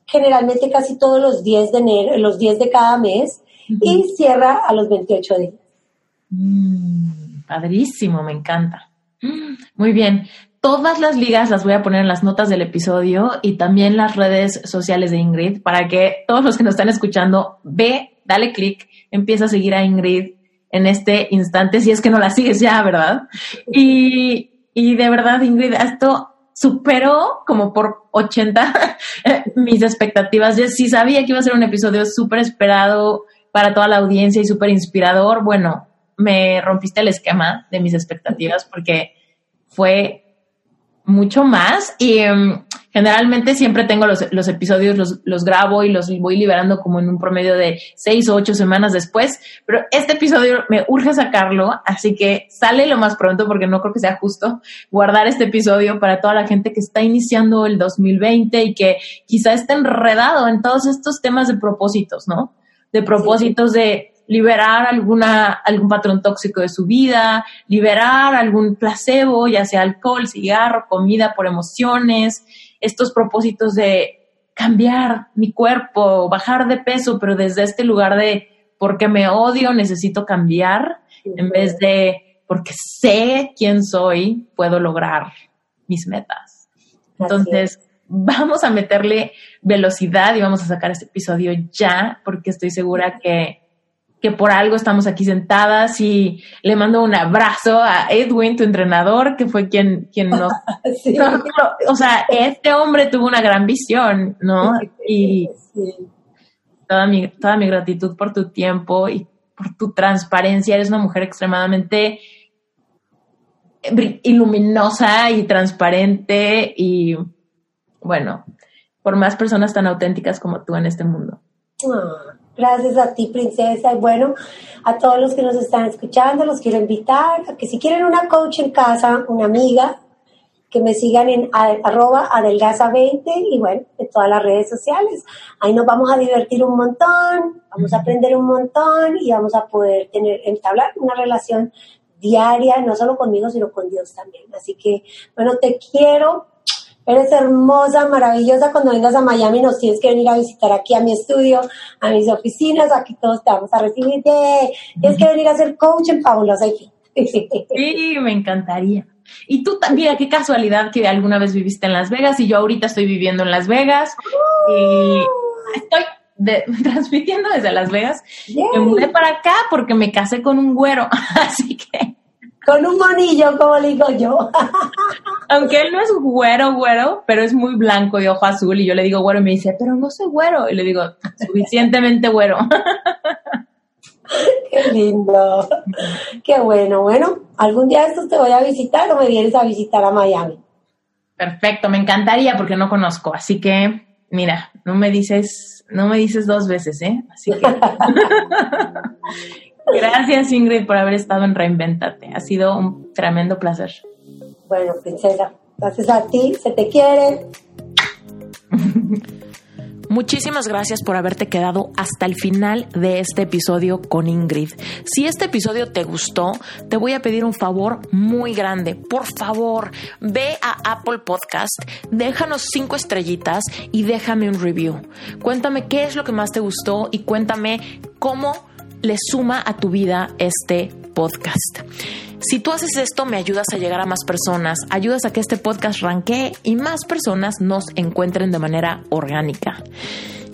generalmente casi todos los 10 de enero, los 10 de cada mes y cierra a los 28 días. Mm, padrísimo, me encanta. Muy bien. Todas las ligas las voy a poner en las notas del episodio y también las redes sociales de Ingrid para que todos los que nos están escuchando, ve, dale clic, empieza a seguir a Ingrid en este instante, si es que no la sigues ya, ¿verdad? Y, y de verdad, Ingrid, esto superó como por 80 *laughs* mis expectativas. Yo sí sabía que iba a ser un episodio súper esperado para toda la audiencia y súper inspirador. Bueno, me rompiste el esquema de mis expectativas porque fue mucho más y em, generalmente siempre tengo los, los episodios, los, los, grabo y los voy liberando como en un promedio de seis o ocho semanas después, pero este episodio me urge sacarlo, así que sale lo más pronto porque no creo que sea justo guardar este episodio para toda la gente que está iniciando el 2020 y que quizá esté enredado en todos estos temas de propósitos, ¿no? De propósitos de liberar alguna, algún patrón tóxico de su vida, liberar algún placebo, ya sea alcohol, cigarro, comida por emociones, estos propósitos de cambiar mi cuerpo, bajar de peso, pero desde este lugar de porque me odio, necesito cambiar, en vez de porque sé quién soy, puedo lograr mis metas. Entonces, vamos a meterle velocidad y vamos a sacar este episodio ya, porque estoy segura que que por algo estamos aquí sentadas y le mando un abrazo a Edwin, tu entrenador, que fue quien, quien nos... *laughs* o sea, este hombre tuvo una gran visión, ¿no? Y toda, mi, toda mi gratitud por tu tiempo y por tu transparencia. Eres una mujer extremadamente iluminosa y transparente y, bueno, por más personas tan auténticas como tú en este mundo. Ah. Gracias a ti, princesa. Y bueno, a todos los que nos están escuchando, los quiero invitar a que si quieren una coach en casa, una amiga, que me sigan en arroba adelgaza20 y bueno, en todas las redes sociales. Ahí nos vamos a divertir un montón, vamos a aprender un montón y vamos a poder tener, entablar una relación diaria, no solo conmigo, sino con Dios también. Así que, bueno, te quiero, Eres hermosa, maravillosa. Cuando vengas a Miami nos tienes que venir a visitar aquí a mi estudio, a mis oficinas. Aquí todos te vamos a recibir. Tienes que venir a ser coach en Fabulosa y Sí, me encantaría. Y tú también, qué casualidad que alguna vez viviste en Las Vegas y yo ahorita estoy viviendo en Las Vegas. Y estoy *laughs* transmitiendo desde Las Vegas. Me mudé para acá porque me casé con un güero. *laughs* Así que con un monillo, como digo yo. *laughs* Aunque él no es güero, güero, pero es muy blanco y ojo azul. Y yo le digo güero y me dice, pero no soy güero. Y le digo, suficientemente güero. *laughs* Qué lindo. Qué bueno. Bueno, algún día estos te voy a visitar o me vienes a visitar a Miami. Perfecto, me encantaría porque no conozco. Así que, mira, no me dices, no me dices dos veces, ¿eh? Así que. *laughs* Gracias, Ingrid, por haber estado en Reinventate. Ha sido un tremendo placer. Bueno, princesa, gracias a ti, se te quiere. *laughs* Muchísimas gracias por haberte quedado hasta el final de este episodio con Ingrid. Si este episodio te gustó, te voy a pedir un favor muy grande. Por favor, ve a Apple Podcast, déjanos cinco estrellitas y déjame un review. Cuéntame qué es lo que más te gustó y cuéntame cómo le suma a tu vida este podcast. Si tú haces esto, me ayudas a llegar a más personas, ayudas a que este podcast ranquee y más personas nos encuentren de manera orgánica.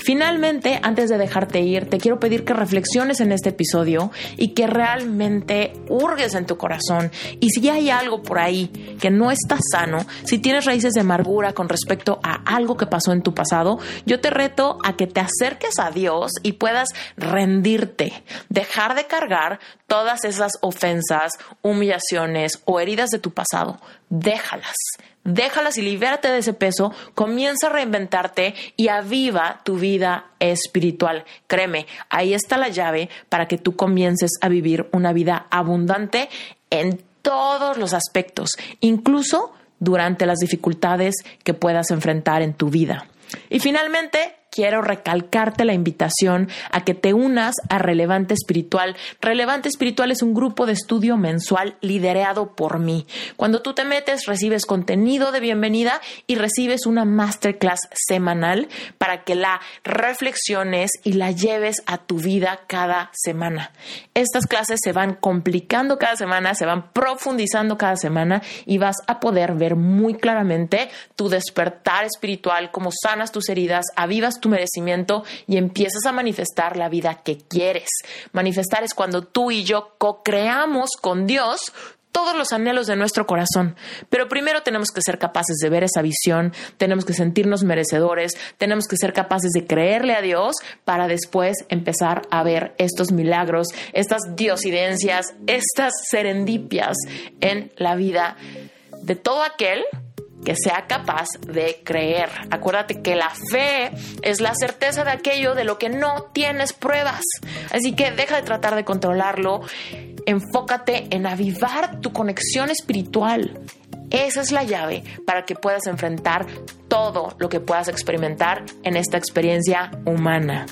Finalmente, antes de dejarte ir, te quiero pedir que reflexiones en este episodio y que realmente hurgues en tu corazón. Y si hay algo por ahí que no está sano, si tienes raíces de amargura con respecto a algo que pasó en tu pasado, yo te reto a que te acerques a Dios y puedas rendirte, dejar de cargar todas esas ofensas, humillaciones o heridas de tu pasado. Déjalas déjalas y libérate de ese peso, comienza a reinventarte y aviva tu vida espiritual. Créeme, ahí está la llave para que tú comiences a vivir una vida abundante en todos los aspectos, incluso durante las dificultades que puedas enfrentar en tu vida. Y finalmente, quiero recalcarte la invitación a que te unas a Relevante Espiritual. Relevante Espiritual es un grupo de estudio mensual liderado por mí. Cuando tú te metes, recibes contenido de bienvenida y recibes una masterclass semanal para que la reflexiones y la lleves a tu vida cada semana. Estas clases se van complicando cada semana, se van profundizando cada semana y vas a poder ver muy claramente tu despertar espiritual, cómo sanas tus heridas, avivas tu merecimiento y empiezas a manifestar la vida que quieres. Manifestar es cuando tú y yo co-creamos con Dios todos los anhelos de nuestro corazón. Pero primero tenemos que ser capaces de ver esa visión, tenemos que sentirnos merecedores, tenemos que ser capaces de creerle a Dios para después empezar a ver estos milagros, estas diosidencias, estas serendipias en la vida de todo aquel que sea capaz de creer. Acuérdate que la fe es la certeza de aquello de lo que no tienes pruebas. Así que deja de tratar de controlarlo. Enfócate en avivar tu conexión espiritual. Esa es la llave para que puedas enfrentar todo lo que puedas experimentar en esta experiencia humana.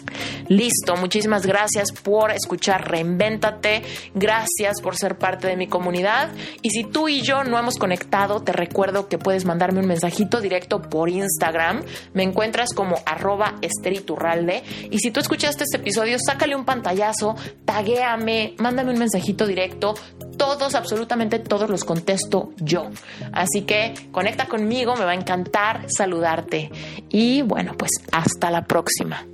Listo, muchísimas gracias por escuchar Reinvéntate, gracias por ser parte de mi comunidad. Y si tú y yo no hemos conectado, te recuerdo que puedes mandarme un mensajito directo por Instagram, me encuentras como arroba esteriturralde y si tú escuchaste este episodio, sácale un pantallazo, taguéame, mándame un mensajito directo, todos, absolutamente todos los contesto yo. Así que conecta conmigo, me va a encantar saludarte. Y bueno, pues hasta la próxima.